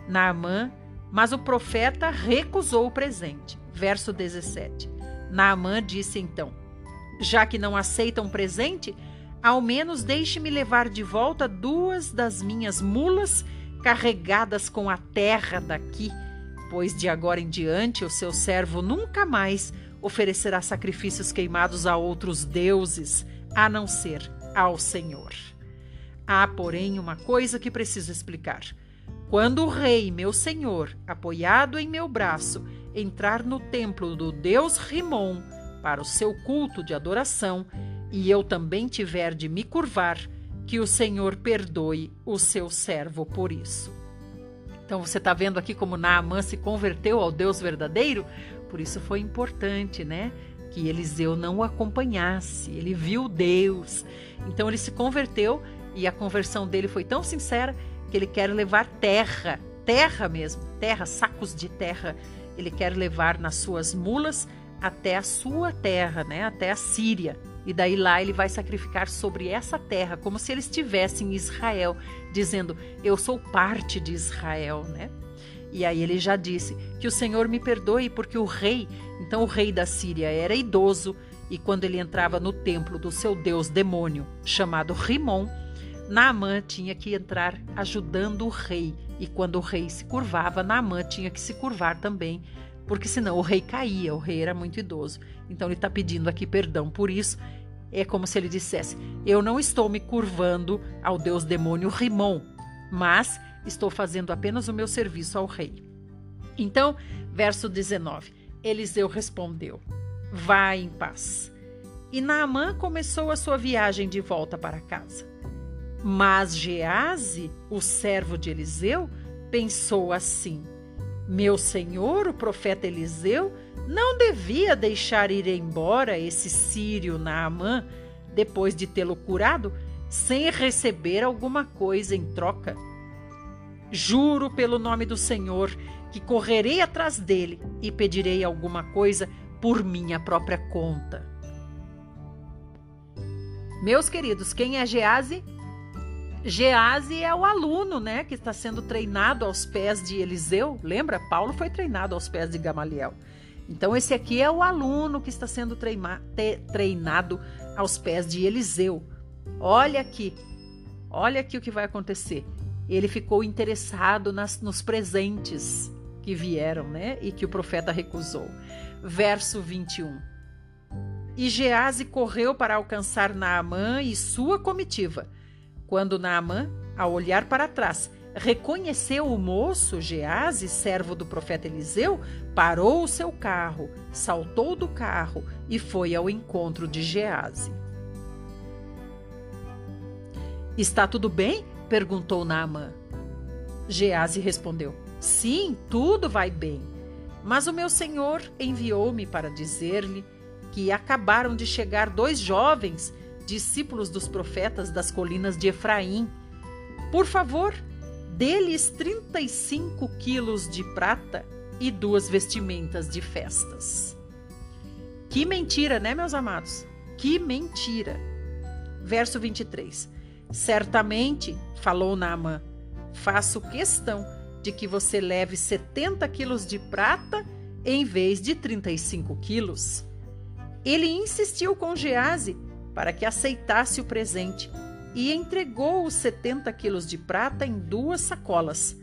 Naamã, mas o profeta recusou o presente. Verso 17. Naamã disse então: Já que não aceitam presente, ao menos deixe-me levar de volta duas das minhas mulas carregadas com a terra daqui, pois de agora em diante o seu servo nunca mais oferecerá sacrifícios queimados a outros deuses, a não ser ao Senhor. Há, porém, uma coisa que preciso explicar. Quando o rei, meu senhor, apoiado em meu braço, entrar no templo do deus Rimon para o seu culto de adoração, e eu também tiver de me curvar, que o Senhor perdoe o seu servo por isso. Então você está vendo aqui como Naamã se converteu ao Deus verdadeiro? Por isso foi importante, né? Que Eliseu não o acompanhasse. Ele viu Deus. Então ele se converteu e a conversão dele foi tão sincera que ele quer levar terra, terra mesmo, terra, sacos de terra. Ele quer levar nas suas mulas até a sua terra, né? Até a Síria. E daí lá ele vai sacrificar sobre essa terra, como se ele estivesse em Israel, dizendo: Eu sou parte de Israel, né? E aí ele já disse: Que o Senhor me perdoe, porque o rei, então o rei da Síria, era idoso, e quando ele entrava no templo do seu deus demônio, chamado Rimon, Naamã tinha que entrar ajudando o rei. E quando o rei se curvava, Naamã tinha que se curvar também, porque senão o rei caía, o rei era muito idoso. Então ele está pedindo aqui perdão por isso. É como se ele dissesse: Eu não estou me curvando ao deus demônio Rimon, mas estou fazendo apenas o meu serviço ao rei. Então, verso 19: Eliseu respondeu: Vá em paz. E Naamã começou a sua viagem de volta para casa. Mas Gease, o servo de Eliseu, pensou assim: Meu senhor, o profeta Eliseu, não devia deixar ir embora esse sírio Naamã depois de tê-lo curado, sem receber alguma coisa em troca. Juro pelo nome do Senhor que correrei atrás dele e pedirei alguma coisa por minha própria conta. Meus queridos, quem é Gease? Gease é o aluno, né, que está sendo treinado aos pés de Eliseu. Lembra? Paulo foi treinado aos pés de Gamaliel. Então, esse aqui é o aluno que está sendo treinado aos pés de Eliseu. Olha aqui, olha aqui o que vai acontecer. Ele ficou interessado nas, nos presentes que vieram, né? E que o profeta recusou. Verso 21. E Gease correu para alcançar Naamã e sua comitiva. Quando Naamã, ao olhar para trás, reconheceu o moço Gease, servo do profeta Eliseu, parou o seu carro, saltou do carro e foi ao encontro de Gease. Está tudo bem? perguntou Naamã. Gease respondeu: Sim, tudo vai bem. Mas o meu senhor enviou-me para dizer-lhe que acabaram de chegar dois jovens, discípulos dos profetas das colinas de Efraim. Por favor, deles 35 quilos de prata e duas vestimentas de festas. Que mentira, né, meus amados? Que mentira. Verso 23. Certamente, falou Naamã, faço questão de que você leve 70 quilos de prata em vez de 35 quilos. Ele insistiu com Gease para que aceitasse o presente e entregou os 70 quilos de prata em duas sacolas,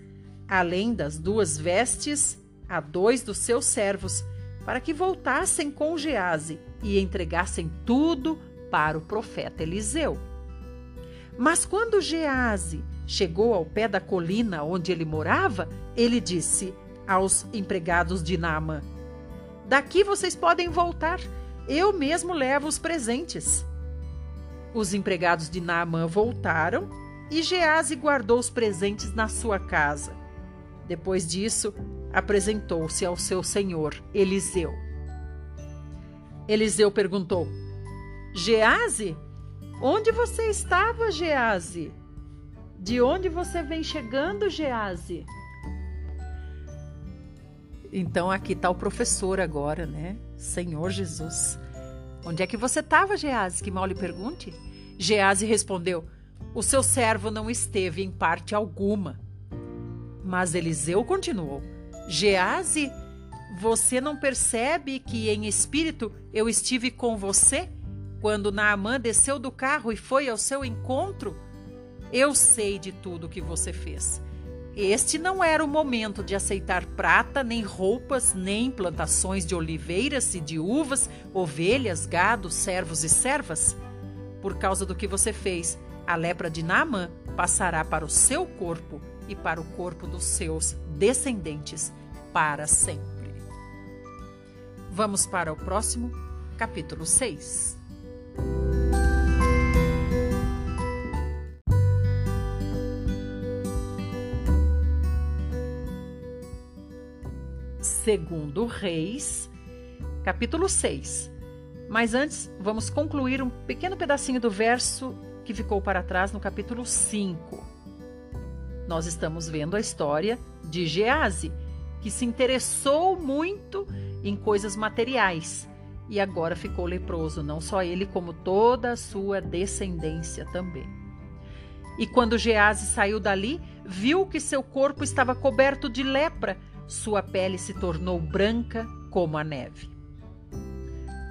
além das duas vestes a dois dos seus servos, para que voltassem com Gease e entregassem tudo para o profeta Eliseu. Mas quando Gease chegou ao pé da colina onde ele morava, ele disse aos empregados de Naamã: Daqui vocês podem voltar, eu mesmo levo os presentes. Os empregados de Naamã voltaram e Gease guardou os presentes na sua casa. Depois disso, apresentou-se ao seu senhor, Eliseu. Eliseu perguntou: Gease, onde você estava, Gease? De onde você vem chegando, Gease? Então aqui está o professor agora, né? Senhor Jesus. Onde é que você estava, Gease? Que mal lhe pergunte. Gease respondeu: O seu servo não esteve em parte alguma. Mas Eliseu continuou: Gease, você não percebe que em espírito eu estive com você quando Naamã desceu do carro e foi ao seu encontro? Eu sei de tudo que você fez. Este não era o momento de aceitar prata, nem roupas, nem plantações de oliveiras e de uvas, ovelhas, gado, servos e servas. Por causa do que você fez, A lepra de Naamã passará para o seu corpo e para o corpo dos seus descendentes para sempre. Vamos para o próximo, capítulo 6. Segundo Reis, capítulo 6. Mas antes, vamos concluir um pequeno pedacinho do verso que ficou para trás no capítulo 5. Nós estamos vendo a história de Gease, que se interessou muito em coisas materiais e agora ficou leproso, não só ele, como toda a sua descendência também. E quando Gease saiu dali, viu que seu corpo estava coberto de lepra sua pele se tornou branca como a neve.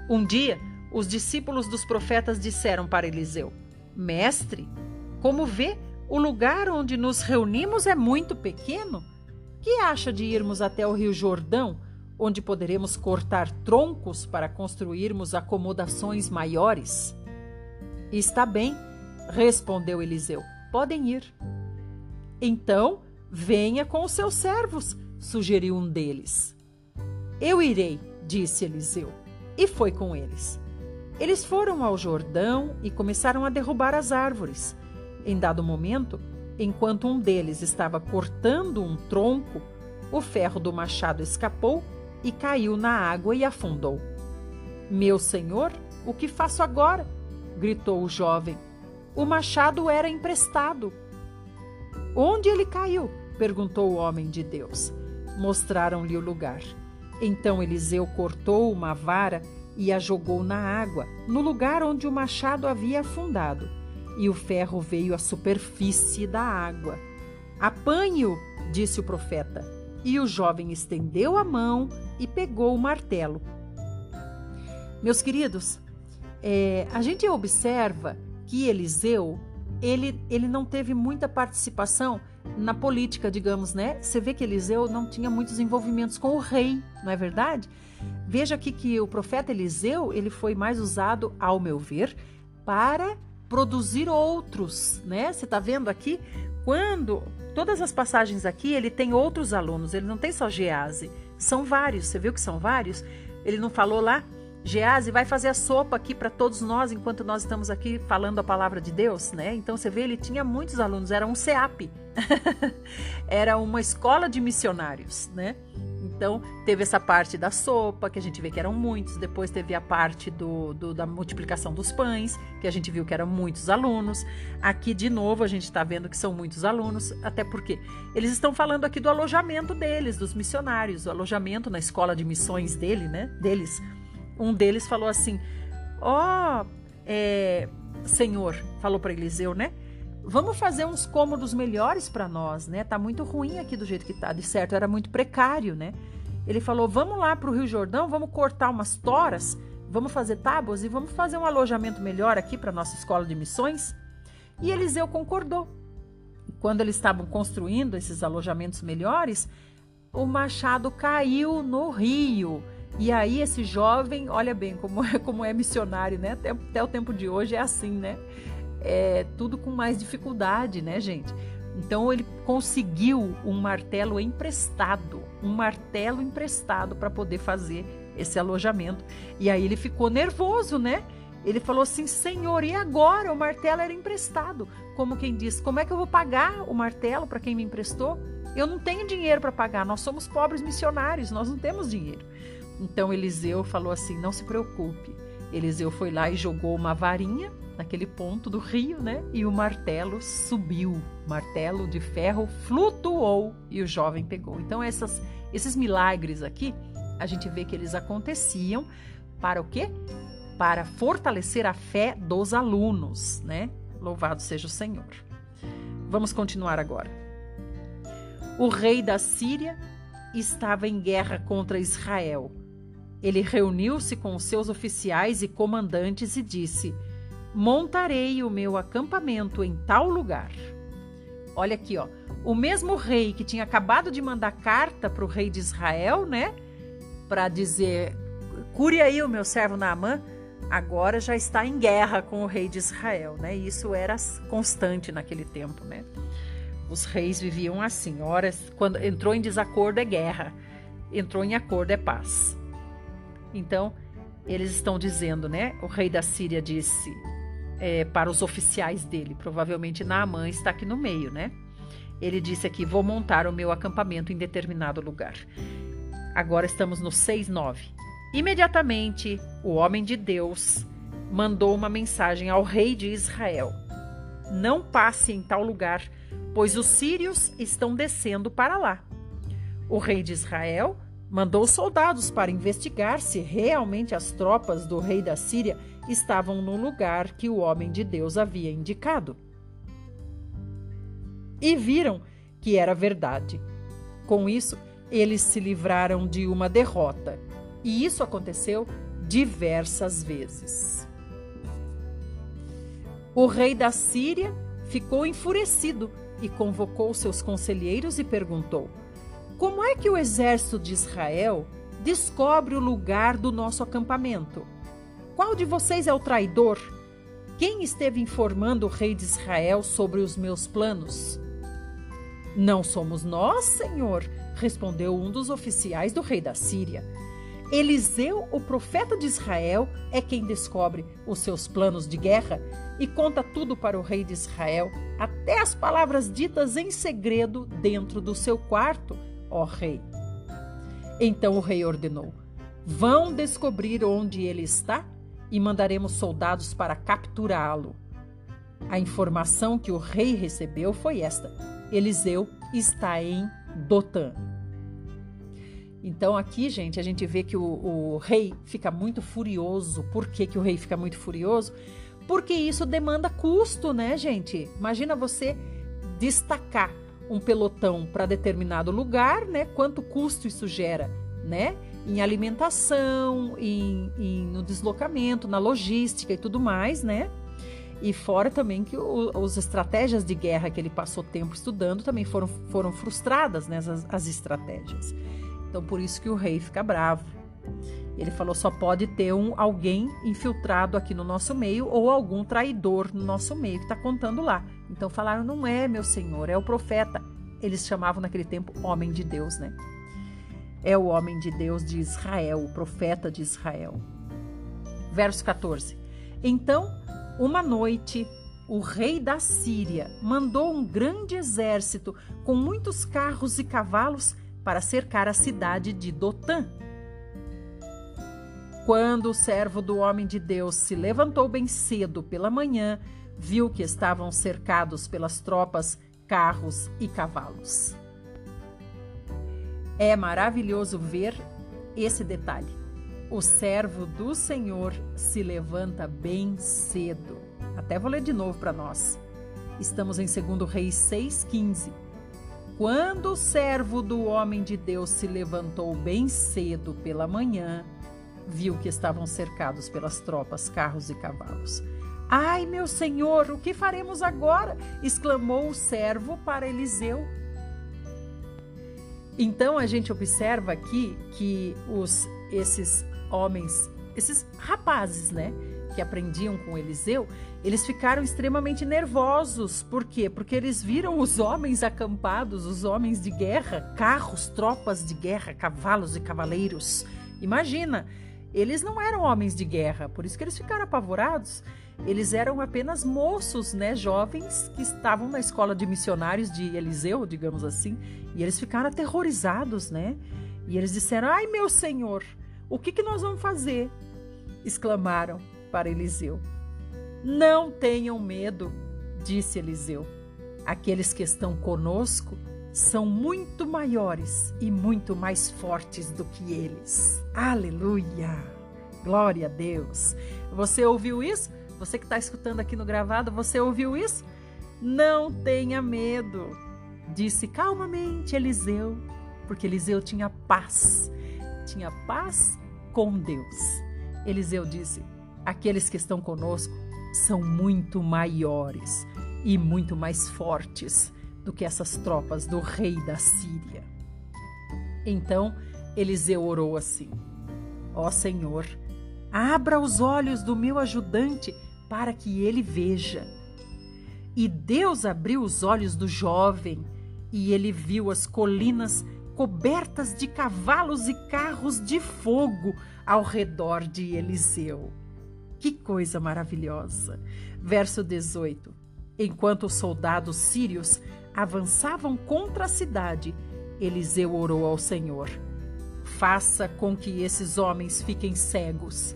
Um dia, os discípulos dos profetas disseram para Eliseu: Mestre, como vê, o lugar onde nos reunimos é muito pequeno. Que acha de irmos até o Rio Jordão, onde poderemos cortar troncos para construirmos acomodações maiores? Está bem, respondeu Eliseu. Podem ir. Então, venha com os seus servos sugeriu um deles. Eu irei, disse Eliseu, e foi com eles. Eles foram ao Jordão e começaram a derrubar as árvores. Em dado momento, enquanto um deles estava cortando um tronco, o ferro do machado escapou e caiu na água e afundou. Meu senhor, o que faço agora? gritou o jovem. O machado era emprestado. Onde ele caiu? perguntou o homem de Deus. Mostraram-lhe o lugar. Então Eliseu cortou uma vara e a jogou na água, no lugar onde o machado havia afundado, e o ferro veio à superfície da água. Apanhe-o, disse o profeta. E o jovem estendeu a mão e pegou o martelo. Meus queridos, é, a gente observa que Eliseu ele, ele não teve muita participação na política, digamos, né? Você vê que Eliseu não tinha muitos envolvimentos com o rei, não é verdade? Veja aqui que o profeta Eliseu, ele foi mais usado, ao meu ver, para produzir outros, né? Você está vendo aqui? Quando todas as passagens aqui, ele tem outros alunos, ele não tem só Gease, são vários. Você viu que são vários? Ele não falou lá Gease vai fazer a sopa aqui para todos nós enquanto nós estamos aqui falando a palavra de Deus, né? Então você vê, ele tinha muitos alunos, era um CEAP, *laughs* era uma escola de missionários, né? Então, teve essa parte da sopa, que a gente vê que eram muitos. Depois teve a parte do, do, da multiplicação dos pães, que a gente viu que eram muitos alunos. Aqui, de novo, a gente está vendo que são muitos alunos, até porque eles estão falando aqui do alojamento deles, dos missionários, o alojamento na escola de missões dele, né? Deles um deles falou assim: Ó, oh, é, Senhor, falou para Eliseu, né? Vamos fazer uns cômodos melhores para nós, né? Tá muito ruim aqui do jeito que tá. De certo, era muito precário, né? Ele falou: Vamos lá para o Rio Jordão, vamos cortar umas toras, vamos fazer tábuas e vamos fazer um alojamento melhor aqui para nossa escola de missões. E Eliseu concordou. Quando eles estavam construindo esses alojamentos melhores, o machado caiu no rio e aí esse jovem, olha bem como é, *laughs* como é missionário, né? Até, até o tempo de hoje é assim, né? É tudo com mais dificuldade, né, gente? Então ele conseguiu um martelo emprestado, um martelo emprestado para poder fazer esse alojamento. E aí ele ficou nervoso, né? Ele falou assim: Senhor, e agora? O martelo era emprestado. Como quem diz: Como é que eu vou pagar o martelo para quem me emprestou? Eu não tenho dinheiro para pagar. Nós somos pobres missionários, nós não temos dinheiro. Então Eliseu falou assim: não se preocupe. Eliseu foi lá e jogou uma varinha naquele ponto do rio, né? E o martelo subiu. Martelo de ferro flutuou e o jovem pegou. Então essas, esses milagres aqui, a gente vê que eles aconteciam para o quê? Para fortalecer a fé dos alunos, né? Louvado seja o Senhor. Vamos continuar agora. O rei da Síria estava em guerra contra Israel ele reuniu-se com os seus oficiais e comandantes e disse: Montarei o meu acampamento em tal lugar. Olha aqui, ó. O mesmo rei que tinha acabado de mandar carta para o rei de Israel, né? Para dizer: cure aí o meu servo Naamã. agora já está em guerra com o rei de Israel, né? Isso era constante naquele tempo, né? Os reis viviam assim, horas quando entrou em desacordo é guerra, entrou em acordo é paz. Então, eles estão dizendo, né? O rei da Síria disse é, para os oficiais dele, provavelmente Naamã está aqui no meio, né? Ele disse aqui: Vou montar o meu acampamento em determinado lugar. Agora estamos no 6-9. Imediatamente, o homem de Deus mandou uma mensagem ao rei de Israel: Não passe em tal lugar, pois os sírios estão descendo para lá. O rei de Israel mandou soldados para investigar se realmente as tropas do rei da Síria estavam no lugar que o homem de Deus havia indicado. E viram que era verdade. Com isso, eles se livraram de uma derrota. E isso aconteceu diversas vezes. O rei da Síria ficou enfurecido e convocou seus conselheiros e perguntou: como é que o exército de Israel descobre o lugar do nosso acampamento? Qual de vocês é o traidor? Quem esteve informando o rei de Israel sobre os meus planos? Não somos nós, senhor, respondeu um dos oficiais do rei da Síria. Eliseu, o profeta de Israel, é quem descobre os seus planos de guerra e conta tudo para o rei de Israel, até as palavras ditas em segredo dentro do seu quarto ó rei. Então o rei ordenou: Vão descobrir onde ele está e mandaremos soldados para capturá-lo. A informação que o rei recebeu foi esta: Eliseu está em Dotã. Então aqui, gente, a gente vê que o, o rei fica muito furioso. Por que, que o rei fica muito furioso? Porque isso demanda custo, né, gente? Imagina você destacar um pelotão para determinado lugar, né? Quanto custo isso gera, né? Em alimentação, em, em, no deslocamento, na logística e tudo mais, né? E fora também que as estratégias de guerra que ele passou tempo estudando também foram, foram frustradas, né? As, as estratégias. Então, por isso que o rei fica bravo. Ele falou: só pode ter um alguém infiltrado aqui no nosso meio ou algum traidor no nosso meio que está contando lá. Então falaram: não é meu senhor, é o profeta. Eles chamavam naquele tempo homem de Deus, né? É o homem de Deus de Israel, o profeta de Israel. Verso 14. Então, uma noite, o rei da Síria mandou um grande exército com muitos carros e cavalos para cercar a cidade de Dotã quando o servo do homem de Deus se levantou bem cedo pela manhã, viu que estavam cercados pelas tropas, carros e cavalos. É maravilhoso ver esse detalhe. O servo do Senhor se levanta bem cedo. Até vou ler de novo para nós. Estamos em 2 Reis 6,15. Quando o servo do homem de Deus se levantou bem cedo pela manhã, viu que estavam cercados pelas tropas, carros e cavalos. Ai, meu senhor, o que faremos agora? exclamou o servo para Eliseu. Então a gente observa aqui que os esses homens, esses rapazes, né, que aprendiam com Eliseu, eles ficaram extremamente nervosos. Por quê? Porque eles viram os homens acampados, os homens de guerra, carros, tropas de guerra, cavalos e cavaleiros. Imagina, eles não eram homens de guerra, por isso que eles ficaram apavorados. Eles eram apenas moços, né, jovens que estavam na escola de missionários de Eliseu, digamos assim, e eles ficaram aterrorizados, né? E eles disseram: "Ai, meu senhor, o que que nós vamos fazer?" exclamaram para Eliseu. "Não tenham medo", disse Eliseu. "Aqueles que estão conosco são muito maiores e muito mais fortes do que eles. Aleluia! Glória a Deus! Você ouviu isso? Você que está escutando aqui no gravado, você ouviu isso? Não tenha medo, disse calmamente Eliseu, porque Eliseu tinha paz, tinha paz com Deus. Eliseu disse: Aqueles que estão conosco são muito maiores e muito mais fortes do que essas tropas do rei da Síria. Então Eliseu orou assim: Ó Senhor, Abra os olhos do meu ajudante para que ele veja. E Deus abriu os olhos do jovem, e ele viu as colinas cobertas de cavalos e carros de fogo ao redor de Eliseu. Que coisa maravilhosa! Verso 18: Enquanto os soldados sírios avançavam contra a cidade, Eliseu orou ao Senhor: Faça com que esses homens fiquem cegos.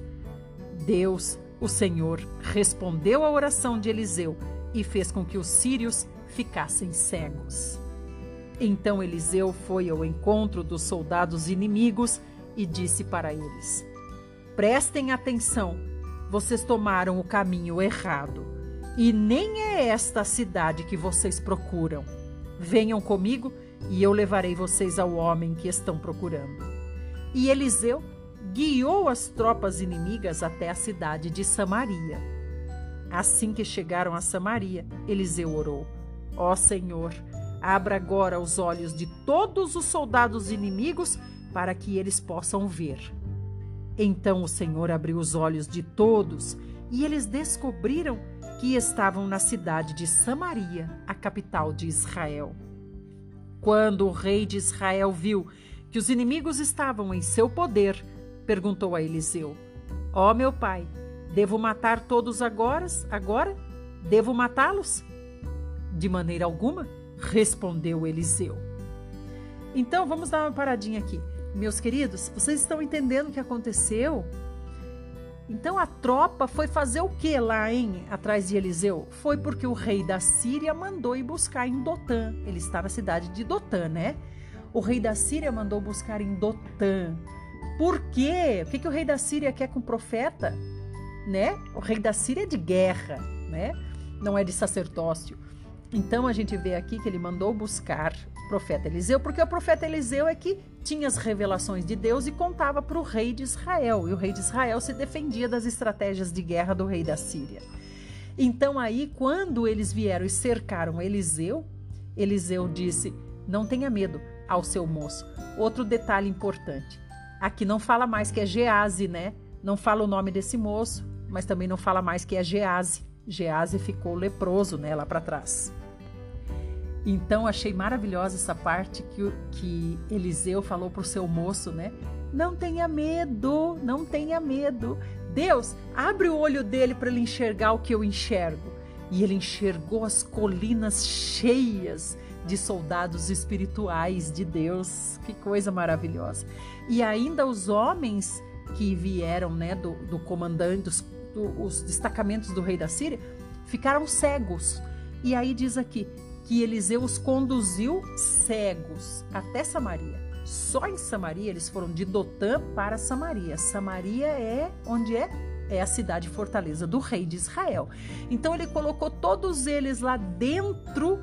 Deus, o Senhor, respondeu à oração de Eliseu e fez com que os sírios ficassem cegos. Então Eliseu foi ao encontro dos soldados inimigos e disse para eles: Prestem atenção, vocês tomaram o caminho errado, e nem é esta a cidade que vocês procuram. Venham comigo e eu levarei vocês ao homem que estão procurando. E Eliseu guiou as tropas inimigas até a cidade de Samaria. Assim que chegaram a Samaria, Eliseu orou: Ó oh Senhor, abra agora os olhos de todos os soldados inimigos para que eles possam ver. Então o Senhor abriu os olhos de todos e eles descobriram que estavam na cidade de Samaria, a capital de Israel. Quando o rei de Israel viu que os inimigos estavam em seu poder, perguntou a Eliseu: Ó oh, meu pai, devo matar todos agora? Agora? Devo matá-los? De maneira alguma, respondeu Eliseu. Então vamos dar uma paradinha aqui. Meus queridos, vocês estão entendendo o que aconteceu? Então a tropa foi fazer o que lá, hein, atrás de Eliseu? Foi porque o rei da Síria mandou ir buscar em Dotã. Ele está na cidade de Dotã, né? O rei da Síria mandou buscar em Dotã. Por quê? O que, que o rei da Síria quer com o profeta? Né? O rei da Síria é de guerra, né? Não é de sacerdócio. Então a gente vê aqui que ele mandou buscar o profeta Eliseu, porque o profeta Eliseu é que tinha as revelações de Deus e contava para o rei de Israel. E o rei de Israel se defendia das estratégias de guerra do rei da Síria. Então aí, quando eles vieram e cercaram Eliseu, Eliseu disse: Não tenha medo ao seu moço. Outro detalhe importante: Aqui não fala mais que é Gease, né? Não fala o nome desse moço, mas também não fala mais que é Gease. Gease ficou leproso, né, lá para trás. Então achei maravilhosa essa parte que, que Eliseu falou para o seu moço, né? Não tenha medo, não tenha medo. Deus, abre o olho dele para ele enxergar o que eu enxergo. E ele enxergou as colinas cheias de soldados espirituais de Deus. Que coisa maravilhosa. E ainda os homens que vieram, né, do, do comandante, dos, do, os destacamentos do rei da Síria, ficaram cegos. E aí diz aqui que Eliseu os conduziu cegos até Samaria. Só em Samaria eles foram de Dotã para Samaria. Samaria é onde é? É a cidade fortaleza do rei de Israel. Então ele colocou todos eles lá dentro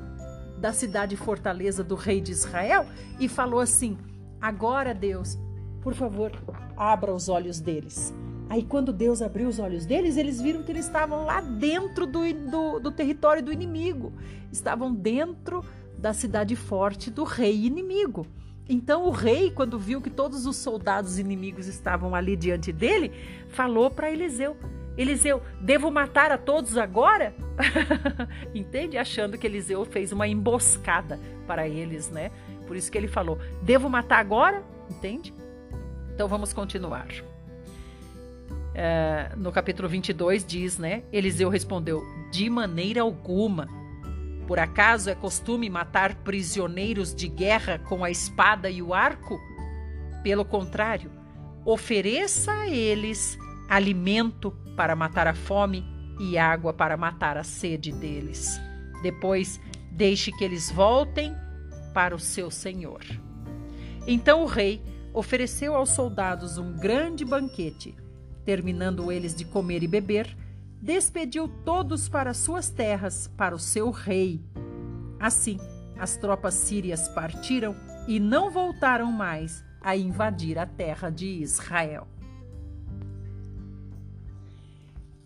da cidade fortaleza do rei de Israel e falou assim: Agora, Deus, por favor, abra os olhos deles. Aí, quando Deus abriu os olhos deles, eles viram que eles estavam lá dentro do, do, do território do inimigo, estavam dentro da cidade forte do rei inimigo. Então o rei, quando viu que todos os soldados inimigos estavam ali diante dele, falou para Eliseu: Eliseu, devo matar a todos agora? *laughs* Entende? Achando que Eliseu fez uma emboscada para eles, né? Por isso que ele falou: devo matar agora? Entende? Então vamos continuar. É, no capítulo 22 diz, né? Eliseu respondeu: de maneira alguma. Por acaso é costume matar prisioneiros de guerra com a espada e o arco? Pelo contrário, ofereça a eles alimento para matar a fome e água para matar a sede deles. Depois, deixe que eles voltem para o seu senhor. Então o rei ofereceu aos soldados um grande banquete. Terminando eles de comer e beber, despediu todos para suas terras, para o seu rei. Assim, as tropas sírias partiram e não voltaram mais a invadir a terra de Israel.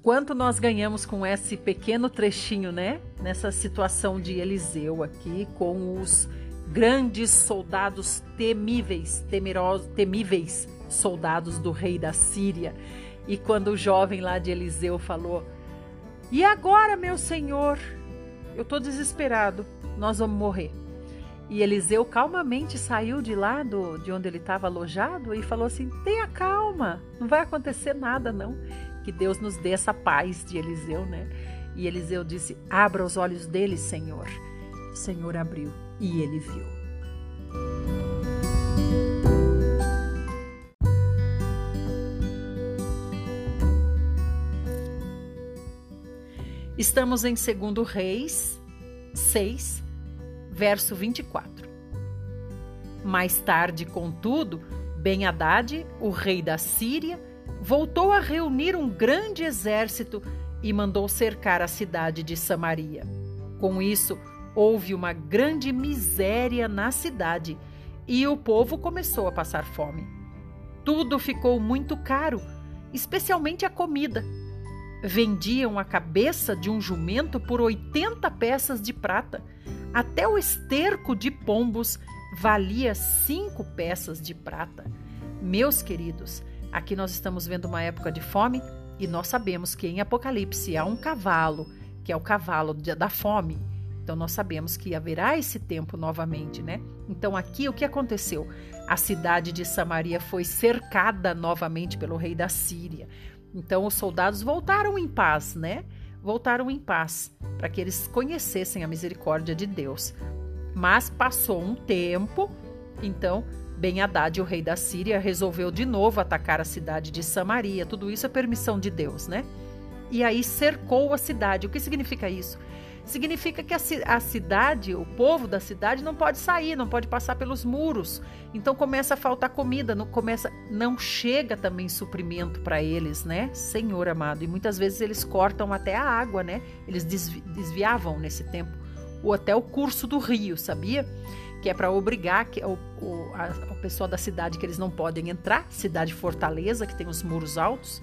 quanto nós ganhamos com esse pequeno trechinho, né? Nessa situação de Eliseu aqui, com os grandes soldados temíveis, temerosos, temíveis soldados do rei da Síria. E quando o jovem lá de Eliseu falou: E agora, meu senhor? Eu estou desesperado, nós vamos morrer. E Eliseu calmamente saiu de lá do, de onde ele estava alojado e falou assim: Tenha calma, não vai acontecer nada, não. Que Deus nos dê essa paz de Eliseu, né? E Eliseu disse: Abra os olhos dele, Senhor. O Senhor abriu e ele viu. Estamos em 2 Reis 6, verso 24. Mais tarde, contudo, Ben-Hadad, o rei da Síria, voltou a reunir um grande exército e mandou cercar a cidade de Samaria. Com isso, houve uma grande miséria na cidade e o povo começou a passar fome. Tudo ficou muito caro, especialmente a comida. Vendiam a cabeça de um jumento por 80 peças de prata até o esterco de pombos valia cinco peças de prata. Meus queridos, aqui nós estamos vendo uma época de fome e nós sabemos que em Apocalipse há um cavalo, que é o cavalo da fome. Então nós sabemos que haverá esse tempo novamente, né? Então aqui o que aconteceu? A cidade de Samaria foi cercada novamente pelo rei da Síria. Então os soldados voltaram em paz, né? voltaram em paz, para que eles conhecessem a misericórdia de Deus. Mas passou um tempo, então Ben Haddad, o rei da Síria, resolveu de novo atacar a cidade de Samaria. Tudo isso é permissão de Deus, né? E aí cercou a cidade. O que significa isso? Significa que a, a, cidade, o povo da cidade não pode sair, não pode passar pelos muros. Então começa a faltar comida, não começa, não chega também suprimento para eles, né? Senhor amado. E muitas vezes eles cortam até a água, né? Eles desvi, desviavam nesse tempo ou até o curso do rio, sabia? Que é para obrigar que, o, o, a, o pessoal da cidade que eles não podem entrar, cidade fortaleza que tem os muros altos.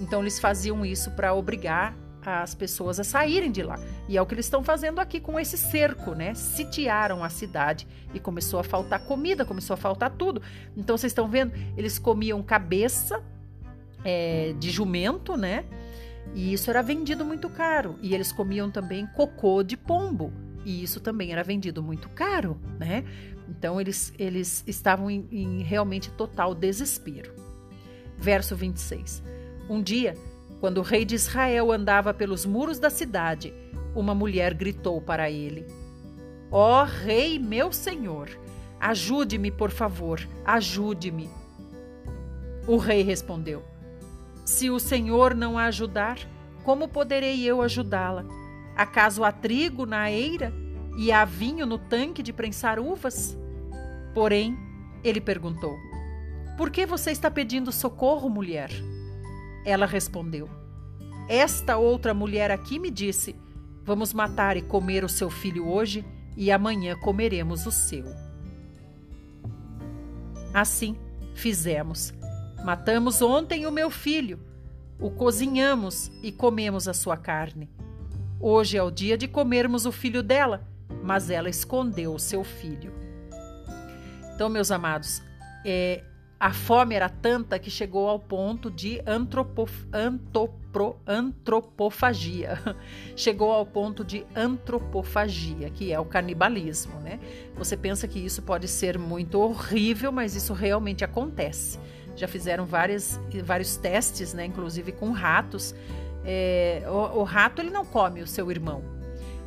Então eles faziam isso para obrigar as pessoas a saírem de lá. E é o que eles estão fazendo aqui com esse cerco, né? Sitiaram a cidade e começou a faltar comida, começou a faltar tudo. Então vocês estão vendo? Eles comiam cabeça é, de jumento, né? E isso era vendido muito caro. E eles comiam também cocô de pombo. E isso também era vendido muito caro, né? Então eles, eles estavam em, em realmente total desespero. Verso 26. Um dia quando o rei de Israel andava pelos muros da cidade, uma mulher gritou para ele: Ó oh, rei, meu senhor, ajude-me, por favor, ajude-me. O rei respondeu: Se o senhor não a ajudar, como poderei eu ajudá-la? Acaso há trigo na eira e há vinho no tanque de prensar uvas? Porém, ele perguntou: Por que você está pedindo socorro, mulher? Ela respondeu: Esta outra mulher aqui me disse: Vamos matar e comer o seu filho hoje, e amanhã comeremos o seu. Assim fizemos. Matamos ontem o meu filho, o cozinhamos e comemos a sua carne. Hoje é o dia de comermos o filho dela, mas ela escondeu o seu filho. Então, meus amados, é, a fome era tanta que chegou ao ponto de antropof, antropofagia. *laughs* chegou ao ponto de antropofagia, que é o canibalismo, né? Você pensa que isso pode ser muito horrível, mas isso realmente acontece. Já fizeram várias, vários testes, né? Inclusive com ratos. É, o, o rato ele não come o seu irmão,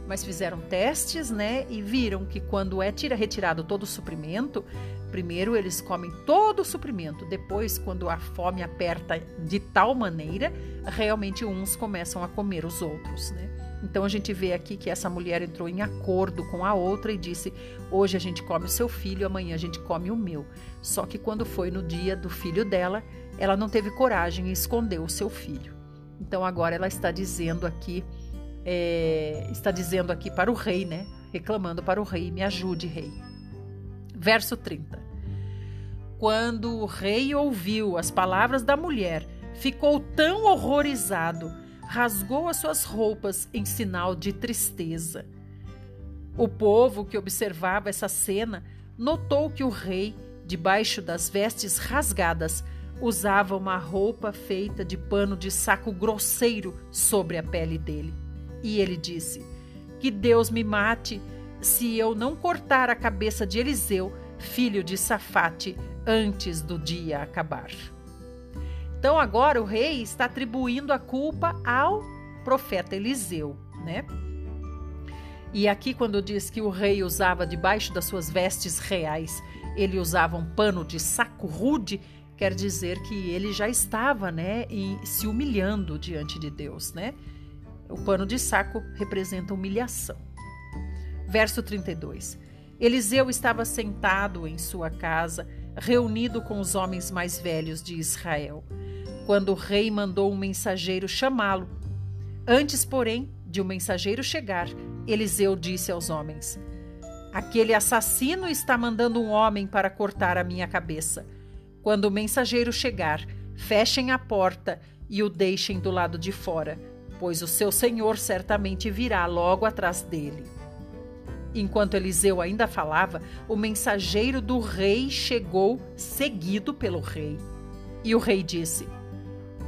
mas fizeram testes, né, e viram que quando é tira, retirado todo o suprimento, Primeiro eles comem todo o suprimento, depois, quando a fome aperta de tal maneira, realmente uns começam a comer os outros, né? Então a gente vê aqui que essa mulher entrou em acordo com a outra e disse: Hoje a gente come o seu filho, amanhã a gente come o meu. Só que quando foi no dia do filho dela, ela não teve coragem e escondeu o seu filho. Então agora ela está dizendo aqui, é, está dizendo aqui para o rei, né? Reclamando para o rei: Me ajude, rei. Verso 30. Quando o rei ouviu as palavras da mulher, ficou tão horrorizado, rasgou as suas roupas em sinal de tristeza. O povo que observava essa cena notou que o rei, debaixo das vestes rasgadas, usava uma roupa feita de pano de saco grosseiro sobre a pele dele. E ele disse: Que Deus me mate se eu não cortar a cabeça de Eliseu, filho de Safate, antes do dia acabar. Então agora o rei está atribuindo a culpa ao profeta Eliseu, né? E aqui quando diz que o rei usava debaixo das suas vestes reais, ele usava um pano de saco rude, quer dizer que ele já estava, né, se humilhando diante de Deus, né? O pano de saco representa humilhação. Verso 32. Eliseu estava sentado em sua casa, reunido com os homens mais velhos de Israel, quando o rei mandou um mensageiro chamá-lo. Antes, porém, de o um mensageiro chegar, Eliseu disse aos homens: Aquele assassino está mandando um homem para cortar a minha cabeça. Quando o mensageiro chegar, fechem a porta e o deixem do lado de fora, pois o seu senhor certamente virá logo atrás dele. Enquanto Eliseu ainda falava, o mensageiro do rei chegou, seguido pelo rei. E o rei disse: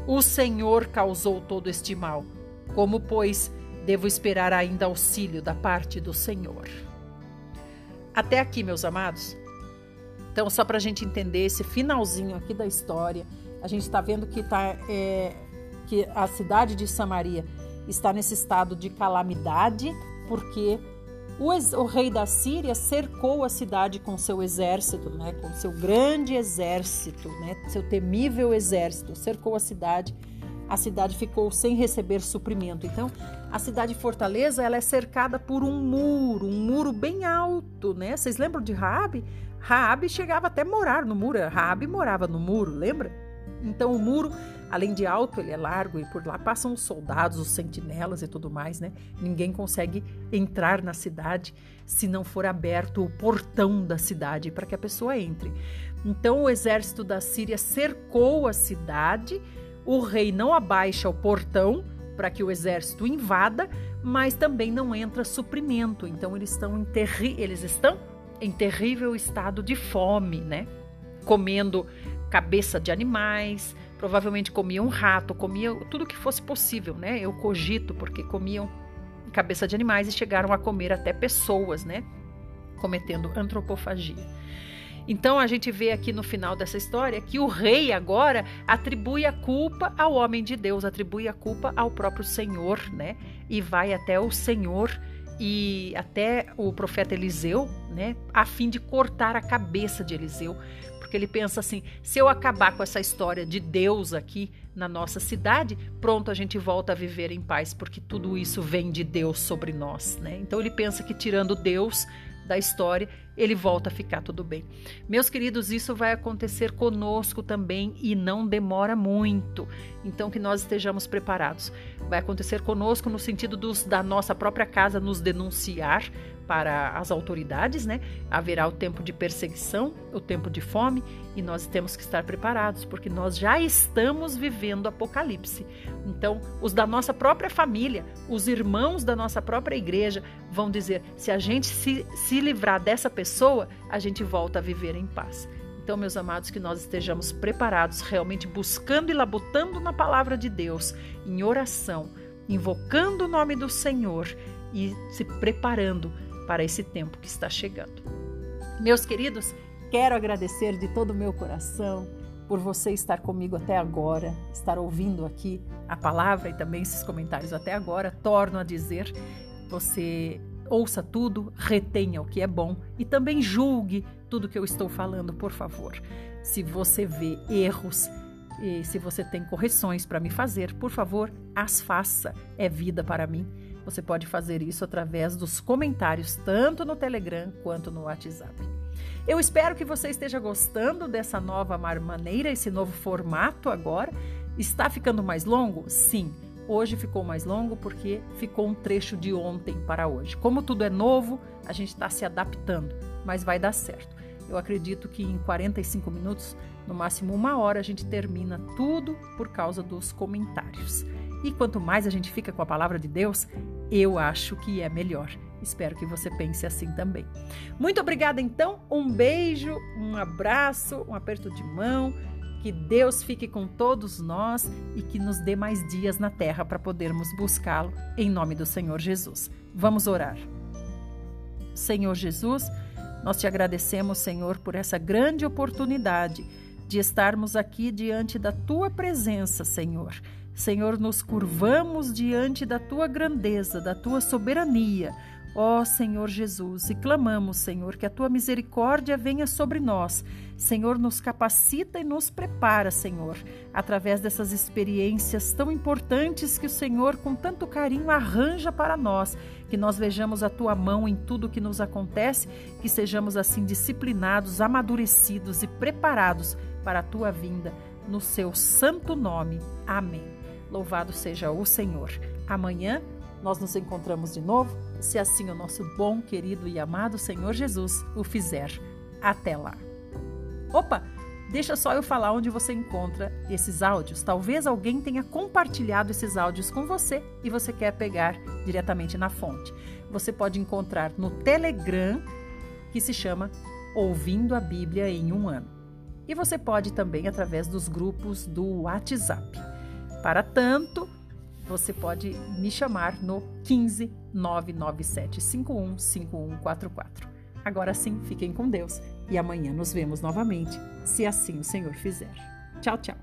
O Senhor causou todo este mal. Como, pois, devo esperar ainda auxílio da parte do Senhor. Até aqui, meus amados. Então, só para a gente entender esse finalzinho aqui da história, a gente está vendo que, tá, é, que a cidade de Samaria está nesse estado de calamidade, porque o, o, rei da Síria cercou a cidade com seu exército, né, com seu grande exército, né, seu temível exército, cercou a cidade a cidade ficou sem receber suprimento. Então, a cidade fortaleza ela é cercada por um muro, um muro bem alto, né? Vocês lembram de Raabe? Raabe chegava até morar no muro. Raabe morava no muro, lembra? Então o muro, além de alto, ele é largo e por lá passam os soldados, os sentinelas e tudo mais, né? Ninguém consegue entrar na cidade se não for aberto o portão da cidade para que a pessoa entre. Então o exército da Síria cercou a cidade o rei não abaixa o portão para que o exército invada, mas também não entra suprimento. Então eles estão em, terri eles estão em terrível estado de fome, né? Comendo cabeça de animais, provavelmente comiam rato, comiam tudo que fosse possível, né? Eu cogito porque comiam cabeça de animais e chegaram a comer até pessoas, né? Cometendo antropofagia. Então a gente vê aqui no final dessa história que o rei agora atribui a culpa ao homem de Deus, atribui a culpa ao próprio Senhor, né? E vai até o Senhor e até o profeta Eliseu, né, a fim de cortar a cabeça de Eliseu, porque ele pensa assim: se eu acabar com essa história de Deus aqui na nossa cidade, pronto, a gente volta a viver em paz, porque tudo isso vem de Deus sobre nós, né? Então ele pensa que tirando Deus da história, ele volta a ficar tudo bem. Meus queridos, isso vai acontecer conosco também e não demora muito. Então, que nós estejamos preparados. Vai acontecer conosco no sentido dos, da nossa própria casa nos denunciar para as autoridades, né? Haverá o tempo de perseguição, o tempo de fome, e nós temos que estar preparados, porque nós já estamos vivendo Apocalipse. Então, os da nossa própria família, os irmãos da nossa própria igreja vão dizer: se a gente se, se livrar dessa pessoa, a gente volta a viver em paz. Então, meus amados, que nós estejamos preparados, realmente buscando e labutando na palavra de Deus, em oração, invocando o nome do Senhor e se preparando para esse tempo que está chegando. Meus queridos, quero agradecer de todo o meu coração por você estar comigo até agora, estar ouvindo aqui a palavra e também esses comentários até agora. Torno a dizer, você ouça tudo, retenha o que é bom e também julgue tudo que eu estou falando, por favor. Se você vê erros, e se você tem correções para me fazer, por favor, as faça. É vida para mim. Você pode fazer isso através dos comentários, tanto no Telegram quanto no WhatsApp. Eu espero que você esteja gostando dessa nova maneira, esse novo formato agora. Está ficando mais longo? Sim. Hoje ficou mais longo porque ficou um trecho de ontem para hoje. Como tudo é novo, a gente está se adaptando, mas vai dar certo. Eu acredito que em 45 minutos, no máximo uma hora, a gente termina tudo por causa dos comentários. E quanto mais a gente fica com a palavra de Deus, eu acho que é melhor. Espero que você pense assim também. Muito obrigada, então. Um beijo, um abraço, um aperto de mão. Que Deus fique com todos nós e que nos dê mais dias na terra para podermos buscá-lo, em nome do Senhor Jesus. Vamos orar. Senhor Jesus, nós te agradecemos, Senhor, por essa grande oportunidade de estarmos aqui diante da tua presença, Senhor. Senhor, nos curvamos diante da tua grandeza, da tua soberania Ó Senhor Jesus, e clamamos, Senhor, que a tua misericórdia venha sobre nós. Senhor, nos capacita e nos prepara, Senhor, através dessas experiências tão importantes que o Senhor, com tanto carinho, arranja para nós. Que nós vejamos a tua mão em tudo que nos acontece, que sejamos assim disciplinados, amadurecidos e preparados para a tua vinda. No seu santo nome. Amém. Louvado seja o Senhor. Amanhã nós nos encontramos de novo, se assim o nosso bom, querido e amado Senhor Jesus o fizer. Até lá. Opa! Deixa só eu falar onde você encontra esses áudios. Talvez alguém tenha compartilhado esses áudios com você e você quer pegar diretamente na fonte. Você pode encontrar no Telegram, que se chama Ouvindo a Bíblia em um Ano. E você pode também através dos grupos do WhatsApp. Para tanto, você pode me chamar no 15 997 51 5144. Agora sim, fiquem com Deus e amanhã nos vemos novamente, se assim o Senhor fizer. Tchau, tchau.